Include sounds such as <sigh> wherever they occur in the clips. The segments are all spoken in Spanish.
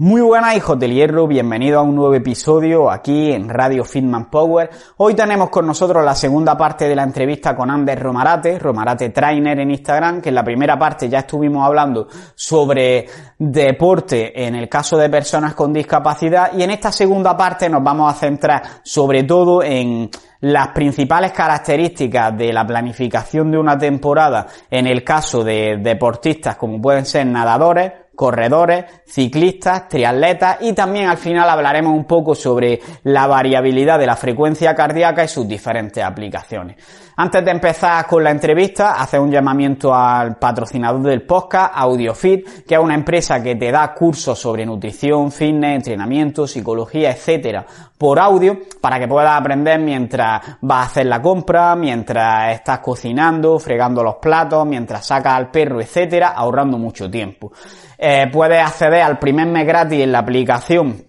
Muy buenas hijos del hierro, bienvenidos a un nuevo episodio aquí en Radio Fitman Power. Hoy tenemos con nosotros la segunda parte de la entrevista con Ander Romarate, Romarate Trainer en Instagram, que en la primera parte ya estuvimos hablando sobre deporte en el caso de personas con discapacidad y en esta segunda parte nos vamos a centrar sobre todo en las principales características de la planificación de una temporada en el caso de deportistas como pueden ser nadadores, corredores, ciclistas, triatletas y también al final hablaremos un poco sobre la variabilidad de la frecuencia cardíaca y sus diferentes aplicaciones. Antes de empezar con la entrevista, hacer un llamamiento al patrocinador del podcast, AudioFit, que es una empresa que te da cursos sobre nutrición, fitness, entrenamiento, psicología, etcétera, por audio, para que puedas aprender mientras vas a hacer la compra, mientras estás cocinando, fregando los platos, mientras sacas al perro, etcétera, ahorrando mucho tiempo. Eh, puedes acceder al primer mes gratis en la aplicación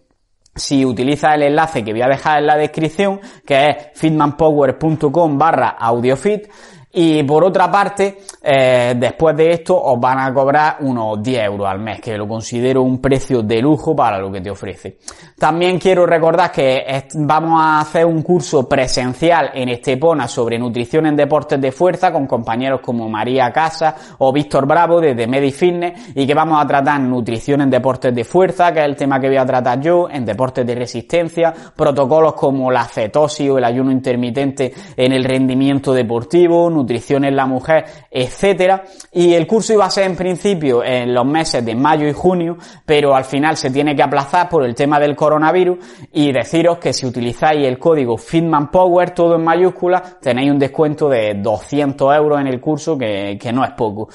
si utilizas el enlace que voy a dejar en la descripción, que es fitmanpower.com barra audiofit, y por otra parte, eh, después de esto os van a cobrar unos 10 euros al mes, que lo considero un precio de lujo para lo que te ofrece. También quiero recordar que vamos a hacer un curso presencial en Estepona sobre nutrición en deportes de fuerza con compañeros como María Casa o Víctor Bravo desde MediFitness y que vamos a tratar nutrición en deportes de fuerza, que es el tema que voy a tratar yo, en deportes de resistencia, protocolos como la cetosis o el ayuno intermitente en el rendimiento deportivo, nutrición en la mujer, etcétera. Y el curso iba a ser en principio en los meses de mayo y junio, pero al final se tiene que aplazar por el tema del coronavirus y deciros que si utilizáis el código Fitman Power, todo en mayúsculas, tenéis un descuento de 200 euros en el curso, que, que no es poco.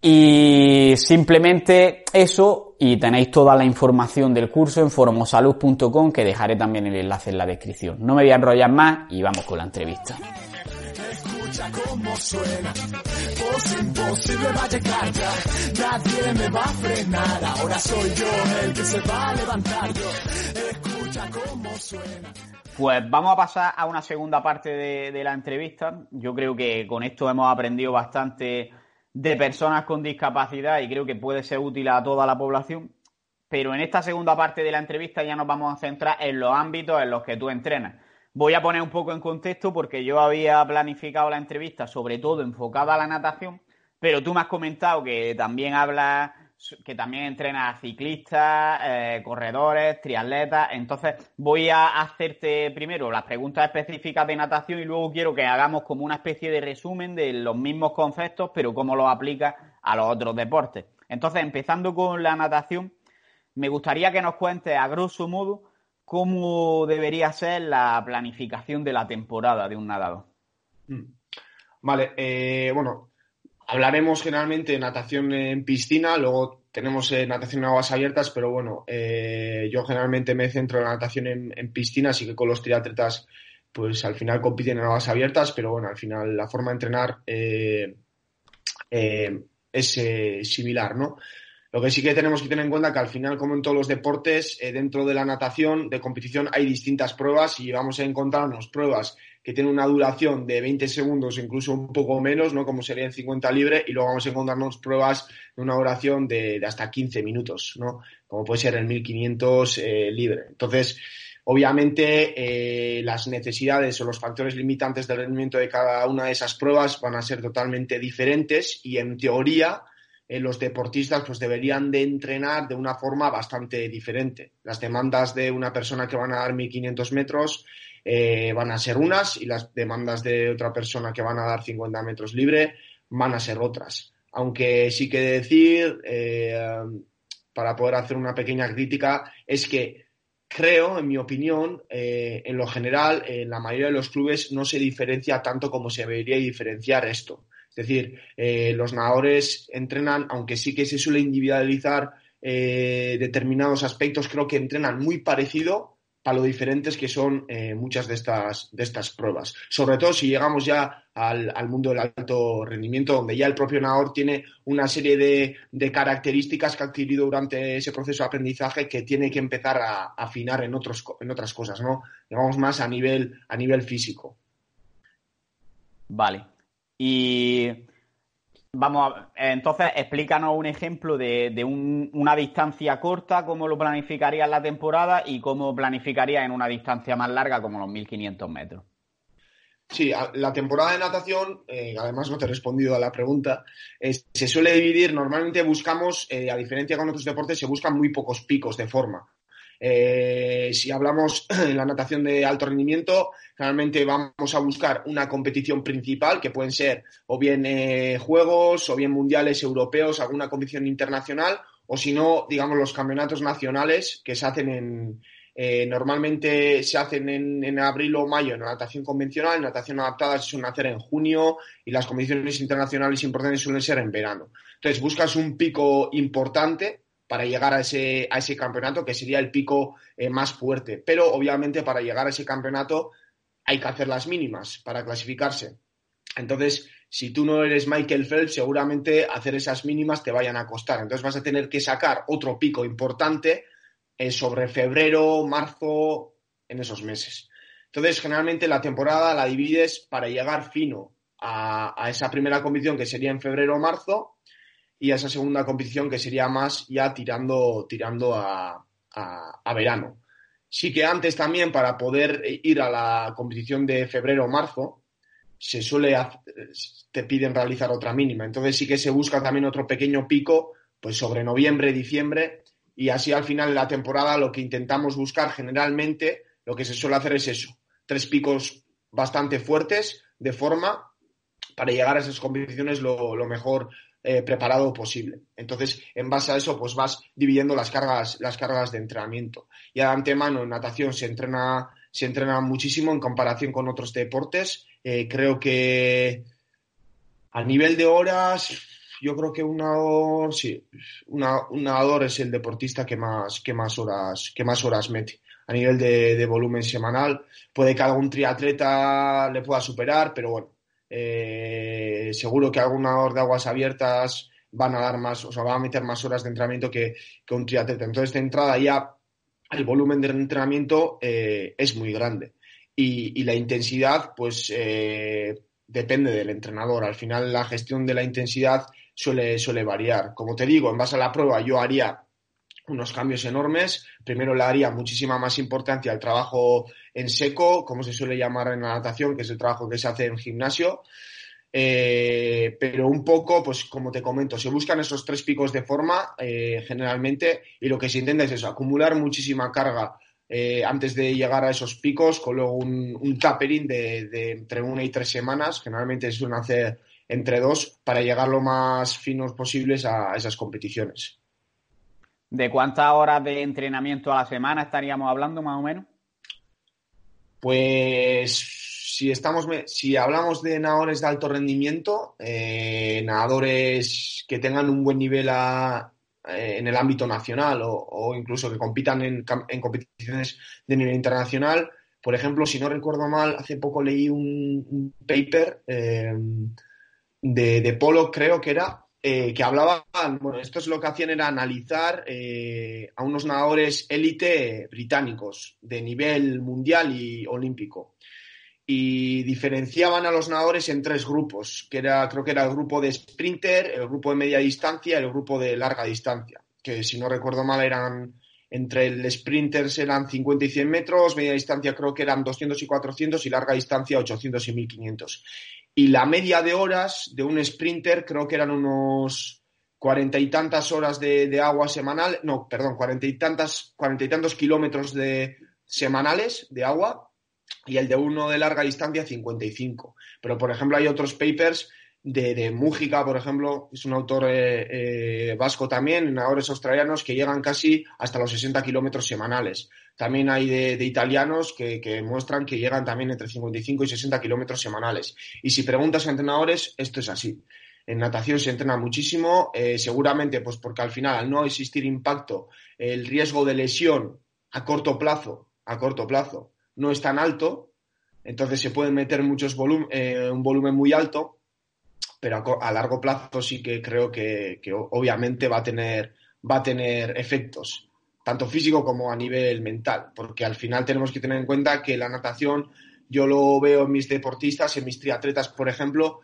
Y simplemente eso, y tenéis toda la información del curso en foromosalud.com, que dejaré también el enlace en la descripción. No me voy a enrollar más y vamos con la entrevista suena. imposible va a llegar ya. Nadie me va a frenar. Ahora soy yo el que se va a levantar. escucha cómo suena. Pues vamos a pasar a una segunda parte de la entrevista. Yo creo que con esto hemos aprendido bastante de personas con discapacidad y creo que puede ser útil a toda la población. Pero en esta segunda parte de la entrevista ya nos vamos a centrar en los ámbitos en los que tú entrenas. Voy a poner un poco en contexto porque yo había planificado la entrevista sobre todo enfocada a la natación, pero tú me has comentado que también hablas, que también entrenas ciclistas, eh, corredores, triatletas. Entonces voy a hacerte primero las preguntas específicas de natación y luego quiero que hagamos como una especie de resumen de los mismos conceptos, pero cómo los aplicas a los otros deportes. Entonces, empezando con la natación, me gustaría que nos cuentes a grosso modo ¿cómo debería ser la planificación de la temporada de un nadador? Mm. Vale, eh, bueno, hablaremos generalmente de natación en piscina, luego tenemos eh, natación en aguas abiertas, pero bueno, eh, yo generalmente me centro en la natación en, piscina, así que con los triatletas pues al final compiten en aguas abiertas, pero bueno, al final la forma de entrenar es similar, ¿no? Lo que sí que tenemos que tener en cuenta que al final, como en todos los deportes, eh, dentro de la natación de competición hay distintas pruebas y vamos a encontrarnos pruebas que tienen una duración de 20 segundos, incluso un poco menos, ¿no? Como sería en 50 libre, y luego vamos a encontrarnos pruebas de una duración de, hasta 15 minutos, ¿no? Como puede ser el 1500 eh, libre. Entonces, obviamente, eh, las necesidades o los factores limitantes del rendimiento de cada una de esas pruebas van a ser totalmente diferentes y, en teoría, eh, los deportistas pues deberían de entrenar de una forma bastante diferente. Las demandas de una persona que van a dar 1500 metros eh, van a ser unas y las demandas de otra persona que van a dar 50 metros libre van a ser otras. Aunque sí que decir, eh, para poder hacer una pequeña crítica, es que creo, en mi opinión, en lo general, en la mayoría de los clubes no se diferencia tanto como se debería diferenciar esto. Es decir, eh, los nadadores entrenan, aunque sí que se suele individualizar eh, determinados aspectos, creo que entrenan muy parecido a lo diferentes que son eh, muchas de estas, de estas pruebas. Sobre todo si llegamos ya al, mundo del alto rendimiento, donde ya el propio nadador tiene una serie de, características que ha adquirido durante ese proceso de aprendizaje que tiene que empezar a, afinar en, otros, en otras cosas, ¿no? Digamos más a nivel, a nivel físico. Vale. Y Vamos, a, entonces explícanos un ejemplo de, una distancia corta, cómo lo planificarías en la temporada y cómo planificarías en una distancia más larga como los 1500 metros. Sí, la temporada de natación, eh, además no te he respondido a la pregunta, se suele dividir, normalmente buscamos, eh, a diferencia con otros deportes, se buscan muy pocos picos de forma. Eh, si hablamos <clears throat> en la natación de alto rendimiento, generalmente vamos a buscar una competición principal, que pueden ser o bien eh, juegos, o bien mundiales europeos, alguna competición internacional, o si no, digamos, los campeonatos nacionales que se hacen en, eh, normalmente se hacen en, abril o mayo en natación convencional, en natación adaptada se suelen hacer en junio y las competiciones internacionales importantes suelen ser en verano. Entonces buscas un pico importante para llegar a ese, a ese campeonato, que sería el pico eh, más fuerte. Pero obviamente para llegar a ese campeonato hay que hacer las mínimas para clasificarse. Entonces, si tú no eres Michael Phelps, seguramente hacer esas mínimas te vayan a costar. Entonces vas a tener que sacar otro pico importante eh, sobre febrero, marzo, en esos meses. Entonces, generalmente la temporada la divides para llegar fino a, a esa primera competición que sería en febrero o marzo y a esa segunda competición que sería más ya tirando, tirando a, verano. Sí que antes también para poder ir a la competición de febrero o marzo se suele te piden realizar otra mínima. Entonces sí que se busca también otro pequeño pico pues sobre noviembre, diciembre y así al final de la temporada lo que intentamos buscar generalmente lo que se suele hacer es eso, tres picos bastante fuertes de forma para llegar a esas competiciones lo, lo mejor eh, preparado posible. Entonces, en base a eso, pues vas dividiendo las cargas, las cargas de entrenamiento. Y de antemano en natación se entrena, se entrena muchísimo en comparación con otros deportes. Eh, creo que a nivel de horas, yo creo que un nadador, sí, un nadador es el deportista que más, que más horas, que más horas mete. A nivel de volumen semanal, puede que algún triatleta le pueda superar, pero bueno, eh, seguro que algún nadador de aguas abiertas van a dar más, o sea, va a meter más horas de entrenamiento que, un triatleta. Entonces, de entrada ya el volumen de entrenamiento eh, es muy grande. Y, la intensidad, pues, eh, depende del entrenador. Al final, la gestión de la intensidad suele, suele variar. Como te digo, en base a la prueba, yo haría unos cambios enormes. Primero le daría muchísima más importancia al trabajo en seco, como se suele llamar en la natación, que es el trabajo que se hace en gimnasio. Eh, pero un poco, pues como te comento, se buscan esos tres picos de forma eh, generalmente y lo que se intenta es eso, acumular muchísima carga eh, antes de llegar a esos picos, con luego un, tapering de, entre una y tres semanas, generalmente se suelen hacer entre dos, para llegar lo más finos posibles a esas competiciones. ¿De cuántas horas de entrenamiento a la semana estaríamos hablando más o menos? Pues si estamos, si hablamos de nadadores de alto rendimiento, eh, nadadores que tengan un buen nivel eh, en el ámbito nacional o, incluso que compitan en, competiciones de nivel internacional. Por ejemplo, si no recuerdo mal, hace poco leí un, paper eh, de Polo, creo que era, eh, que hablaban, bueno, esto es lo que hacían era analizar eh, a unos nadadores élite británicos de nivel mundial y olímpico. Y diferenciaban a los nadadores en tres grupos, que era, creo que era el grupo de sprinter, el grupo de media distancia y el grupo de larga distancia, que si no recuerdo mal eran entre el sprinters eran 50 y 100 metros, media distancia creo que eran 200 y 400 y larga distancia 800 y 1500. Y la media de horas de un sprinter creo que eran unos cuarenta y tantas horas de, agua semanal, no, perdón, cuarenta y tantas, cuarenta y tantos kilómetros de semanales de agua y el de uno de larga distancia 55. Pero, por ejemplo, hay otros papers de, de Mújica, por ejemplo, es un autor eh, eh, vasco también, nadadores australianos que llegan casi hasta los 60 kilómetros semanales. También hay de, italianos que, que, muestran que llegan también entre 55 y 60 kilómetros semanales. Y si preguntas a entrenadores, esto es así. En natación se entrena muchísimo, eh, seguramente pues porque al final, al no existir impacto, el riesgo de lesión a corto plazo, a corto plazo, no es tan alto, entonces se pueden meter muchos volumen, eh, un volumen muy alto, pero a, largo plazo sí que creo que, que, obviamente va a tener, va a tener efectos, tanto físico como a nivel mental, porque al final tenemos que tener en cuenta que la natación, yo lo veo en mis deportistas, en mis triatletas, por ejemplo,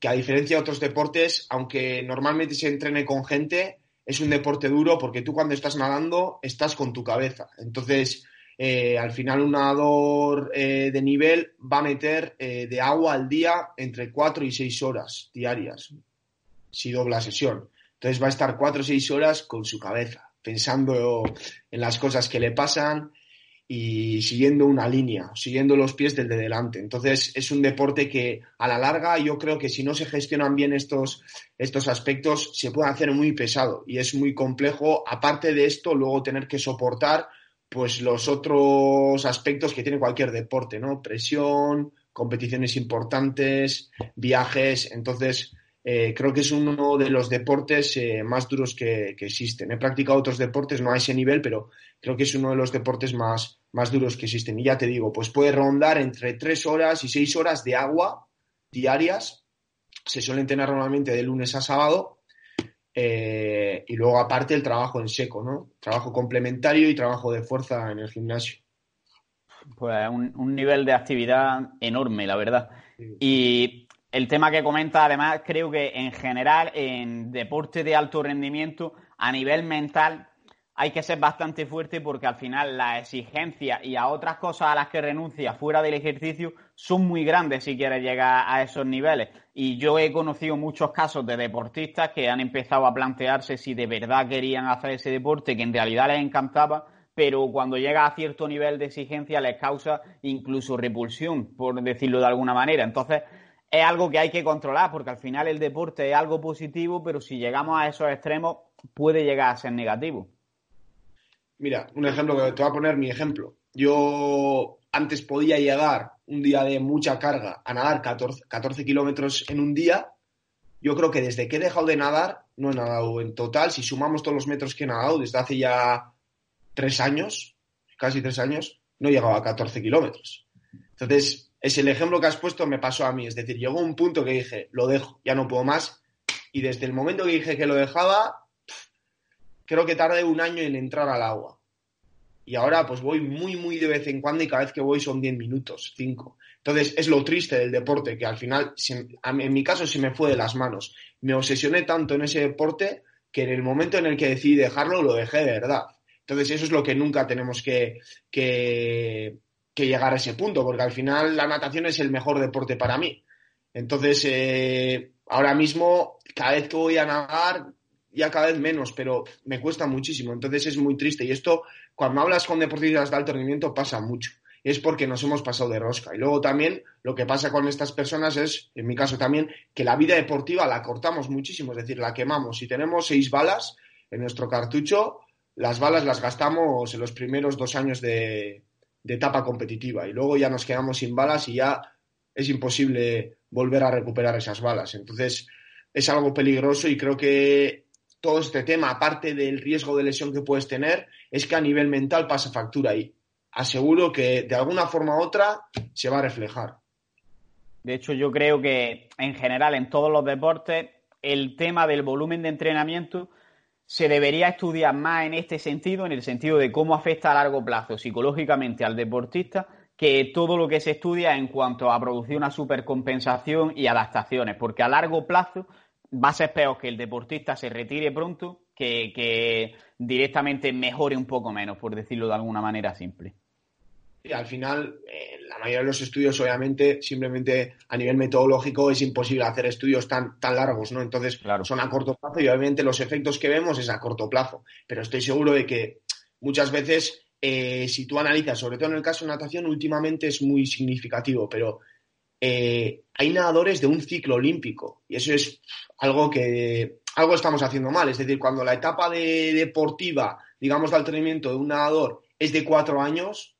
que a diferencia de otros deportes, aunque normalmente se entrene con gente, es un deporte duro porque tú cuando estás nadando estás con tu cabeza. Entonces, eh, al final un nadador eh, de nivel va a meter eh, de agua al día entre 4 y 6 horas diarias, si dobla sesión. Entonces va a estar 4 o 6 horas con su cabeza, pensando en las cosas que le pasan, y siguiendo una línea, siguiendo los pies del de delante. Entonces es un deporte que a la larga yo creo que si no se gestionan bien estos, estos aspectos se puede hacer muy pesado y es muy complejo, aparte de esto, luego tener que soportar pues los otros aspectos que tiene cualquier deporte, ¿no? Presión, competiciones importantes, viajes, entonces eh, creo que es uno de los deportes eh, más duros que, que, existen. He practicado otros deportes, no a ese nivel, pero creo que es uno de los deportes más, más duros que existen. Y ya te digo, pues puede rondar entre tres horas y seis horas de agua diarias. Se suelen tener normalmente de lunes a sábado. Eh, y luego aparte el trabajo en seco, ¿no? Trabajo complementario y trabajo de fuerza en el gimnasio. Pues un, un nivel de actividad enorme, la verdad. Sí. Y el tema que comenta, además, creo que en general, en deporte de alto rendimiento, a nivel mental, hay que ser bastante fuerte porque al final la exigencia y a otras cosas a las que renuncia fuera del ejercicio son muy grandes si quieres llegar a esos niveles. Y yo he conocido muchos casos de deportistas que han empezado a plantearse si de verdad querían hacer ese deporte, que en realidad les encantaba, pero cuando llega a cierto nivel de exigencia les causa incluso repulsión, por decirlo de alguna manera. Entonces, es algo que hay que controlar, porque al final el deporte es algo positivo, pero si llegamos a esos extremos puede llegar a ser negativo. Mira, un ejemplo que te voy a poner mi ejemplo. Yo antes podía llegar un día de mucha carga a nadar 14, 14 kilómetros en un día. Yo creo que desde que he dejado de nadar, no he nadado en total, si sumamos todos los metros que he nadado desde hace ya tres años, casi tres años, no he llegado a 14 kilómetros. Entonces, es el ejemplo que has puesto me pasó a mí. Es decir, llegó un punto que dije, lo dejo, ya no puedo más. Y desde el momento que dije que lo dejaba, creo que tardé un año en entrar al agua. Y ahora pues voy muy, muy de vez en cuando y cada vez que voy son 10 minutos, 5. Entonces es lo triste del deporte, que al final, en mi caso, se me fue de las manos. Me obsesioné tanto en ese deporte que en el momento en el que decidí dejarlo, lo dejé de verdad. Entonces eso es lo que nunca tenemos que, que, llegar a ese punto, porque al final la natación es el mejor deporte para mí. Entonces, eh, ahora mismo, cada vez que voy a nadar, ya cada vez menos, pero me cuesta muchísimo. Entonces es muy triste. Y esto, cuando hablas con deportistas de alto pasa mucho. Es porque nos hemos pasado de rosca. Y luego también lo que pasa con estas personas es, en mi caso también, que la vida deportiva la cortamos muchísimo, es decir, la quemamos. Si tenemos seis balas en nuestro cartucho, las balas las gastamos en los primeros dos años de etapa competitiva y luego ya nos quedamos sin balas y ya es imposible volver a recuperar esas balas. Entonces es algo peligroso y creo que todo este tema, aparte del riesgo de lesión que puedes tener, es que a nivel mental pasa factura y aseguro que de alguna forma u otra se va a reflejar. De hecho, yo creo que en general en todos los deportes el tema del volumen de entrenamiento se debería estudiar más en este sentido, en el sentido de cómo afecta a largo plazo psicológicamente al deportista, que todo lo que se estudia en cuanto a producir una supercompensación y adaptaciones, porque a largo plazo va a ser peor que el deportista se retire pronto que, que directamente mejore un poco menos, por decirlo de alguna manera simple. Y al final, eh, la mayoría de los estudios, obviamente, simplemente a nivel metodológico es imposible hacer estudios tan, tan largos, ¿no? Entonces, claro. son a corto plazo y obviamente los efectos que vemos es a corto plazo. Pero estoy seguro de que muchas veces, eh, si tú analizas, sobre todo en el caso de natación, últimamente es muy significativo, pero eh, hay nadadores de un ciclo olímpico y eso es algo que algo estamos haciendo mal. Es decir, cuando la etapa de deportiva, digamos, de entrenamiento de un nadador es de cuatro años,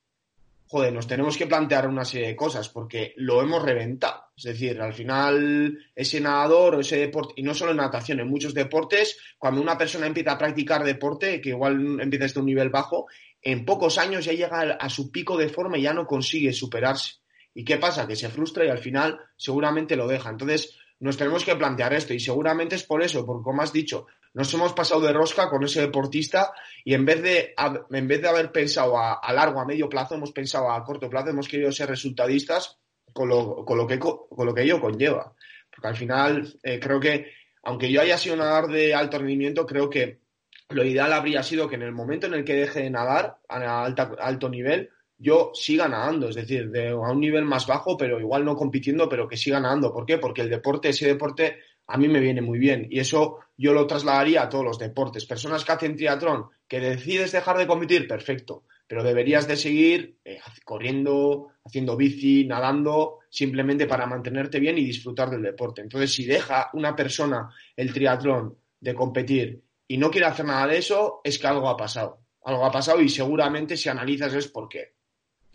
joder, nos tenemos que plantear una serie de cosas porque lo hemos reventado. Es decir, al final ese nadador o ese deporte, y no solo en natación, en muchos deportes, cuando una persona empieza a practicar deporte, que igual empieza desde un nivel bajo, en pocos años ya llega a su pico de forma y ya no consigue superarse. ¿Y qué pasa? Que se frustra y al final seguramente lo deja. Entonces, nos tenemos que plantear esto y seguramente es por eso, porque como has dicho, nos hemos pasado de rosca con ese deportista y en vez de, en vez de haber pensado a, largo, a medio plazo, hemos pensado a corto plazo, hemos querido ser resultadistas con lo, con lo, que, con lo que ello conlleva. Porque al final eh, creo que, aunque yo haya sido nadador de alto rendimiento, creo que lo ideal habría sido que en el momento en el que deje de nadar a alto nivel, yo siga nadando, es decir, de, a un nivel más bajo, pero igual no compitiendo, pero que siga nadando. ¿Por qué? Porque el deporte, ese deporte, a mí me viene muy bien y eso yo lo trasladaría a todos los deportes. Personas que hacen triatlón, que decides dejar de competir, perfecto, pero deberías de seguir eh, corriendo, haciendo bici, nadando, simplemente para mantenerte bien y disfrutar del deporte. Entonces, si deja una persona el triatlón de competir y no quiere hacer nada de eso, es que algo ha pasado. Algo ha pasado y seguramente si analizas es por qué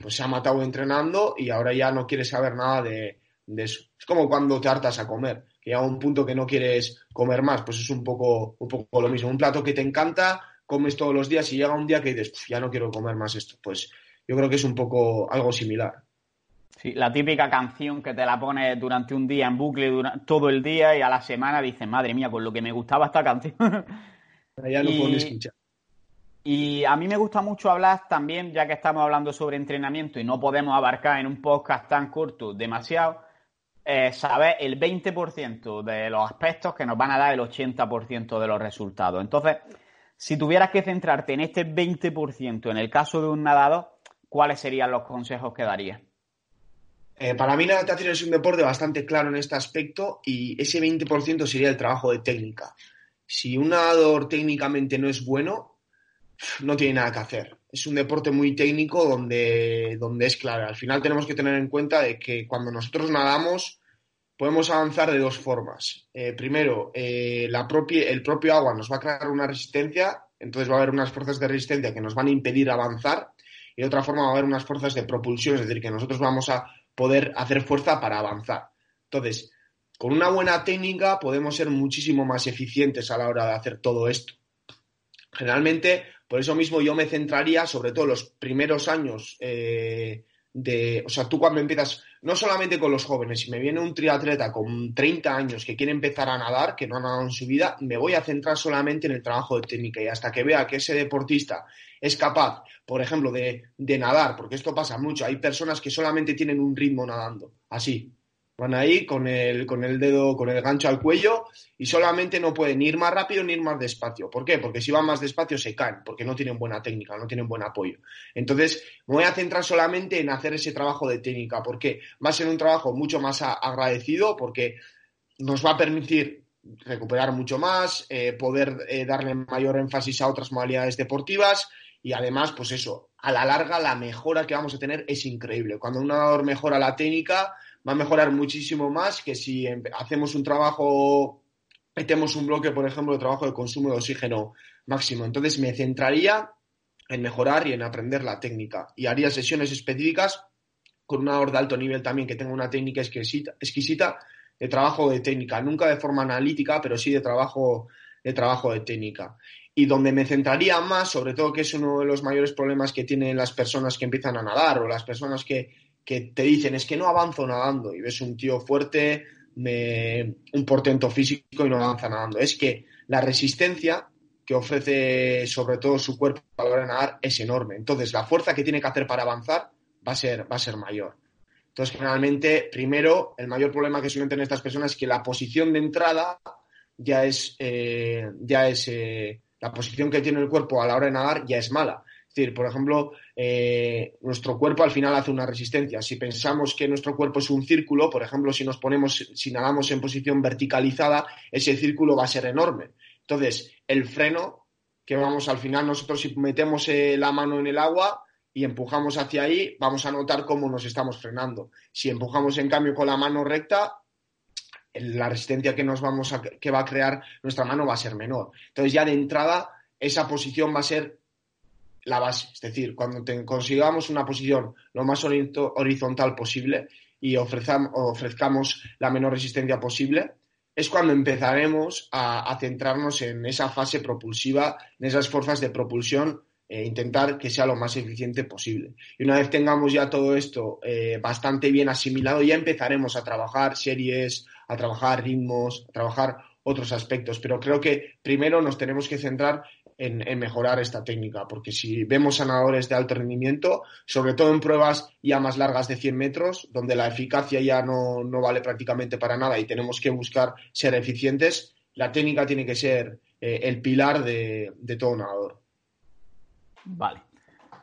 pues se ha matado entrenando y ahora ya no quiere saber nada de, eso. Es como cuando te hartas a comer, que llega un punto que no quieres comer más, pues es un poco, un poco lo mismo. Un plato que te encanta, comes todos los días y llega un día que dices, ya no quiero comer más esto. Pues yo creo que es un poco algo similar. Sí, la típica canción que te la pones durante un día en bucle todo el día y a la semana dices, madre mía, con lo que me gustaba esta canción. ya no puedo escuchar. Y a mí me gusta mucho hablar también, ya que estamos hablando sobre entrenamiento y no podemos abarcar en un podcast tan corto demasiado, eh, saber el 20% de los aspectos que nos van a dar el 80% de los resultados. Entonces, si tuvieras que centrarte en este 20% en el caso de un nadador, ¿cuáles serían los consejos que darías? Eh, para mí la natación es un deporte bastante claro en este aspecto y ese 20% sería el trabajo de técnica. Si un nadador técnicamente no es bueno, no tiene nada que hacer. Es un deporte muy técnico donde, donde es clave. Al final tenemos que tener en cuenta de que cuando nosotros nadamos podemos avanzar de dos formas. Eh, primero, eh, la propia, el propio agua nos va a crear una resistencia, entonces va a haber unas fuerzas de resistencia que nos van a impedir avanzar y de otra forma va a haber unas fuerzas de propulsión, es decir, que nosotros vamos a poder hacer fuerza para avanzar. Entonces, con una buena técnica podemos ser muchísimo más eficientes a la hora de hacer todo esto. Generalmente por eso mismo yo me centraría sobre todo los primeros años eh, de, o sea, tú cuando empiezas, no solamente con los jóvenes, si me viene un triatleta con 30 años que quiere empezar a nadar, que no ha nadado en su vida, me voy a centrar solamente en el trabajo de técnica. Y hasta que vea que ese deportista es capaz, por ejemplo, de, de nadar, porque esto pasa mucho, hay personas que solamente tienen un ritmo nadando, así, Van ahí con el, con el dedo, con el gancho al cuello y solamente no pueden ir más rápido ni ir más despacio. ¿Por qué? Porque si van más despacio se caen, porque no tienen buena técnica, no tienen buen apoyo. Entonces, me voy a centrar solamente en hacer ese trabajo de técnica, porque va a ser un trabajo mucho más agradecido, porque nos va a permitir recuperar mucho más, eh, poder eh, darle mayor énfasis a otras modalidades deportivas y además, pues eso, a la larga la mejora que vamos a tener es increíble. Cuando un nadador mejora la técnica, va a mejorar muchísimo más que si hacemos un trabajo, metemos un bloque, por ejemplo, de trabajo de consumo de oxígeno máximo. Entonces me centraría en mejorar y en aprender la técnica y haría sesiones específicas con una hora de alto nivel también que tenga una técnica exquisita, exquisita de trabajo de técnica, nunca de forma analítica, pero sí de trabajo de trabajo de técnica. Y donde me centraría más, sobre todo que es uno de los mayores problemas que tienen las personas que empiezan a nadar o las personas que que te dicen es que no avanzo nadando y ves un tío fuerte, un portento físico y no avanza nadando. Es que la resistencia que ofrece sobre todo su cuerpo a la hora de nadar es enorme. Entonces la fuerza que tiene que hacer para avanzar va a ser, va a ser mayor. Entonces generalmente, primero, el mayor problema que suelen tener estas personas es que la posición de entrada ya es, eh, ya es eh, la posición que tiene el cuerpo a la hora de nadar ya es mala. Es decir, por ejemplo, eh, nuestro cuerpo al final hace una resistencia. Si pensamos que nuestro cuerpo es un círculo, por ejemplo, si nos ponemos, si nadamos en posición verticalizada, ese círculo va a ser enorme. Entonces, el freno, que vamos al final nosotros si metemos eh, la mano en el agua, y empujamos hacia ahí, vamos a notar cómo nos estamos frenando. Si empujamos en cambio con la mano recta, la resistencia que nos vamos que va a crear nuestra mano va a ser menor. Entonces ya de entrada esa posición va a ser la base. Es decir, cuando consigamos una posición lo más horizontal posible y ofrezcamos la menor resistencia posible, es cuando empezaremos a, centrarnos en esa fase propulsiva, en esas fuerzas de propulsión, e intentar que sea lo más eficiente posible. Y una vez tengamos ya todo esto eh, bastante bien asimilado, ya empezaremos a trabajar series, a trabajar ritmos, a trabajar otros aspectos. Pero creo que primero nos tenemos que centrar en, mejorar esta técnica, porque si vemos sanadores de alto rendimiento, sobre todo en pruebas ya más largas de 100 metros, donde la eficacia ya no, vale prácticamente para nada y tenemos que buscar ser eficientes, la técnica tiene que ser eh, el pilar de, todo nadador. Vale.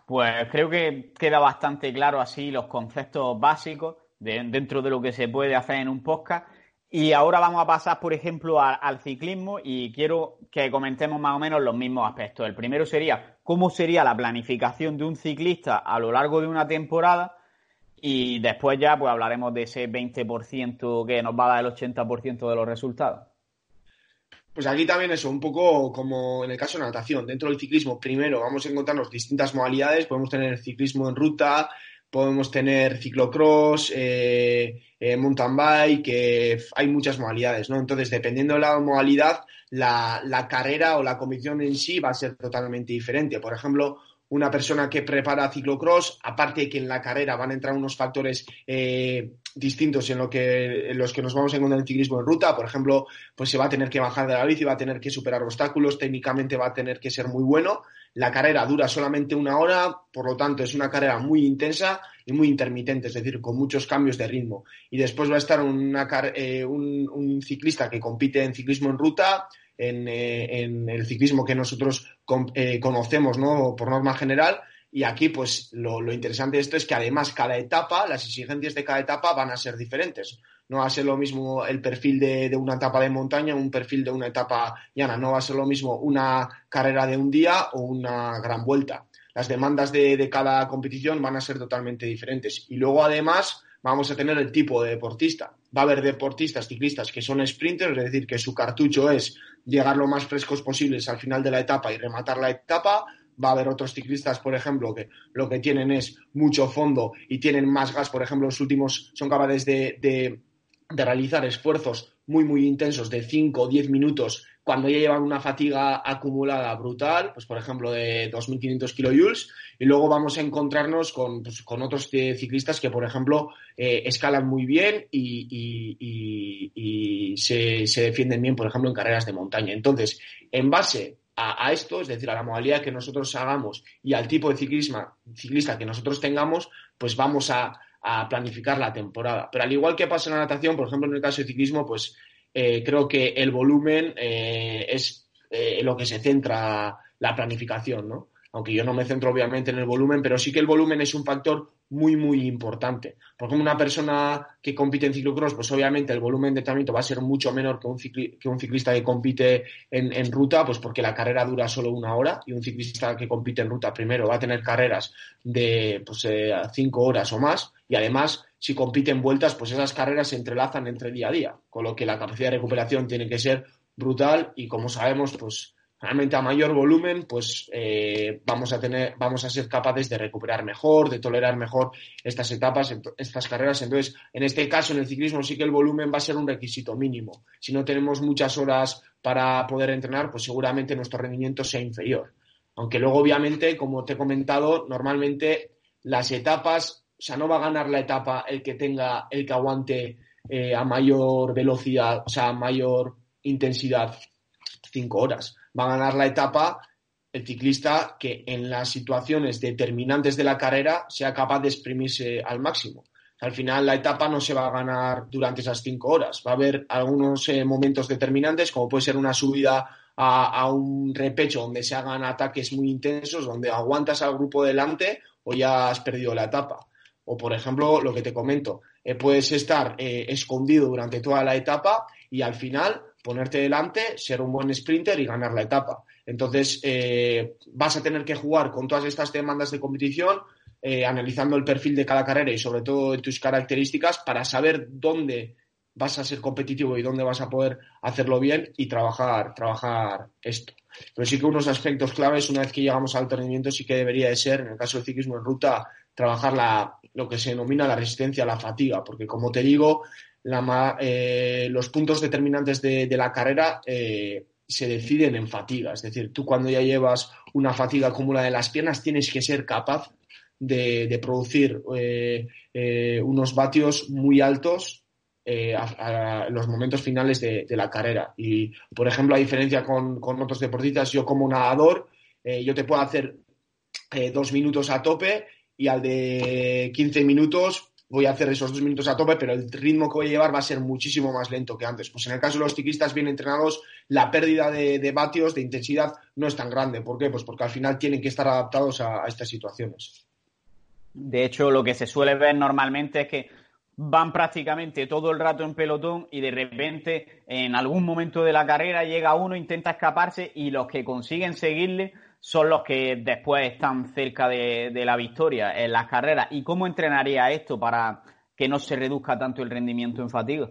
Pues creo que queda bastante claro así los conceptos básicos dentro de lo que se puede hacer en un podcast. Y ahora vamos a pasar, por ejemplo, al ciclismo y quiero que comentemos más o menos los mismos aspectos. El primero sería cómo sería la planificación de un ciclista a lo largo de una temporada y después ya pues hablaremos de ese 20% que nos va a dar el 80% de los resultados. Pues aquí también eso, un poco como en el caso de natación. Dentro del ciclismo, primero vamos a encontrarnos distintas modalidades. Podemos tener ciclismo en ruta, podemos tener ciclocross, eh, eh, mountain bike, eh, hay muchas modalidades, ¿no? Entonces, dependiendo de la modalidad, la, la, carrera o la competición en sí va a ser totalmente diferente. Por ejemplo, una persona que prepara ciclocross, aparte de que en la carrera van a entrar unos factores eh, distintos en, lo que, en los que nos vamos a encontrar en ciclismo en ruta, por ejemplo, pues se va a tener que bajar de la bici, va a tener que superar obstáculos, técnicamente va a tener que ser muy bueno. La carrera dura solamente una hora, por lo tanto es una carrera muy intensa y muy intermitente, es decir, con muchos cambios de ritmo. Y después va a estar una, eh, un, ciclista que compite en ciclismo en ruta, eh, en, el ciclismo que nosotros eh, conocemos ¿no? por norma general. Y aquí, pues, lo, interesante de esto es que además cada etapa, las exigencias de cada etapa van a ser diferentes. No va a ser lo mismo el perfil de, una etapa de montaña, un perfil de una etapa llana. No va a ser lo mismo una carrera de un día o una gran vuelta. Las demandas de, de cada competición van a ser totalmente diferentes. Y luego, además, vamos a tener el tipo de deportista. Va a haber deportistas, ciclistas que son sprinters, es decir, que su cartucho es llegar lo más frescos posibles al final de la etapa y rematar la etapa. Va a haber otros ciclistas, por ejemplo, que lo que tienen es mucho fondo y tienen más gas. Por ejemplo, los últimos son capaces de, de realizar esfuerzos muy, muy intensos de 5 o 10 minutos cuando ya llevan una fatiga acumulada brutal, pues por ejemplo de 2.500 kilojoules, y luego vamos a encontrarnos con, pues, con otros ciclistas que, por ejemplo, eh, escalan muy bien y, y, se, se, defienden bien, por ejemplo, en carreras de montaña. Entonces, en base a, esto, es decir, a la modalidad que nosotros hagamos y al tipo de ciclismo, ciclista que nosotros tengamos, pues vamos a, a planificar la temporada. Pero al igual que pasa en la natación, por ejemplo, en el caso de ciclismo, pues eh, creo que el volumen eh, es eh, lo que se centra la planificación, ¿no? Aunque yo no me centro obviamente en el volumen, pero sí que el volumen es un factor muy, muy importante. Por ejemplo, una persona que compite en ciclocross, pues obviamente el volumen de entrenamiento va a ser mucho menor que un, ciclista que compite en, en, ruta, pues porque la carrera dura solo una hora y un ciclista que compite en ruta primero va a tener carreras de pues, cinco horas o más y además si compiten vueltas, pues esas carreras se entrelazan entre día a día, con lo que la capacidad de recuperación tiene que ser brutal y como sabemos, pues realmente a mayor volumen, pues eh, vamos a tener, vamos a ser capaces de recuperar mejor, de tolerar mejor estas etapas, estas carreras. Entonces, en este caso, en el ciclismo sí que el volumen va a ser un requisito mínimo. Si no tenemos muchas horas para poder entrenar, pues seguramente nuestro rendimiento sea inferior. Aunque luego, obviamente, como te he comentado, normalmente las etapas o sea, no va a ganar la etapa el que tenga, el que aguante eh, a mayor velocidad, o sea, a mayor intensidad, cinco horas. Va a ganar la etapa el ciclista que en las situaciones determinantes de la carrera sea capaz de exprimirse al máximo. Al final la etapa no se va a ganar durante esas cinco horas. Va a haber algunos eh, momentos determinantes, como puede ser una subida a, un repecho donde se hagan ataques muy intensos, donde aguantas al grupo delante o ya has perdido la etapa. O, por ejemplo, lo que te comento, eh, puedes estar eh, escondido durante toda la etapa y al final ponerte delante, ser un buen sprinter y ganar la etapa. Entonces, eh, vas a tener que jugar con todas estas demandas de competición, eh, analizando el perfil de cada carrera y sobre todo de tus características para saber dónde vas a ser competitivo y dónde vas a poder hacerlo bien y trabajar, trabajar esto. Pero sí que unos aspectos claves, una vez que llegamos al rendimiento, sí que debería de ser, en el caso del ciclismo en ruta, trabajar la, lo que se denomina la resistencia a la fatiga, porque como te digo, eh, los puntos determinantes de, la carrera eh, se deciden en fatiga. Es decir, tú cuando ya llevas una fatiga acumulada en las piernas tienes que ser capaz de, producir eh, unos vatios muy altos a, los momentos finales de, la carrera. Y, por ejemplo, a diferencia con, con otros deportistas, yo como nadador, yo te puedo hacer dos minutos a tope y al de 15 minutos voy a hacer esos dos minutos a tope, pero el ritmo que voy a llevar va a ser muchísimo más lento que antes. Pues en el caso de los ciclistas bien entrenados, la pérdida de, vatios, de intensidad, no es tan grande. ¿Por qué? Pues porque al final tienen que estar adaptados a, estas situaciones. De hecho, lo que se suele ver normalmente es que van prácticamente todo el rato en pelotón y de repente en algún momento de la carrera llega uno, intenta escaparse y los que consiguen seguirle son los que después están cerca de, la victoria en las carreras. ¿Y cómo entrenaría esto para que no se reduzca tanto el rendimiento en fatiga?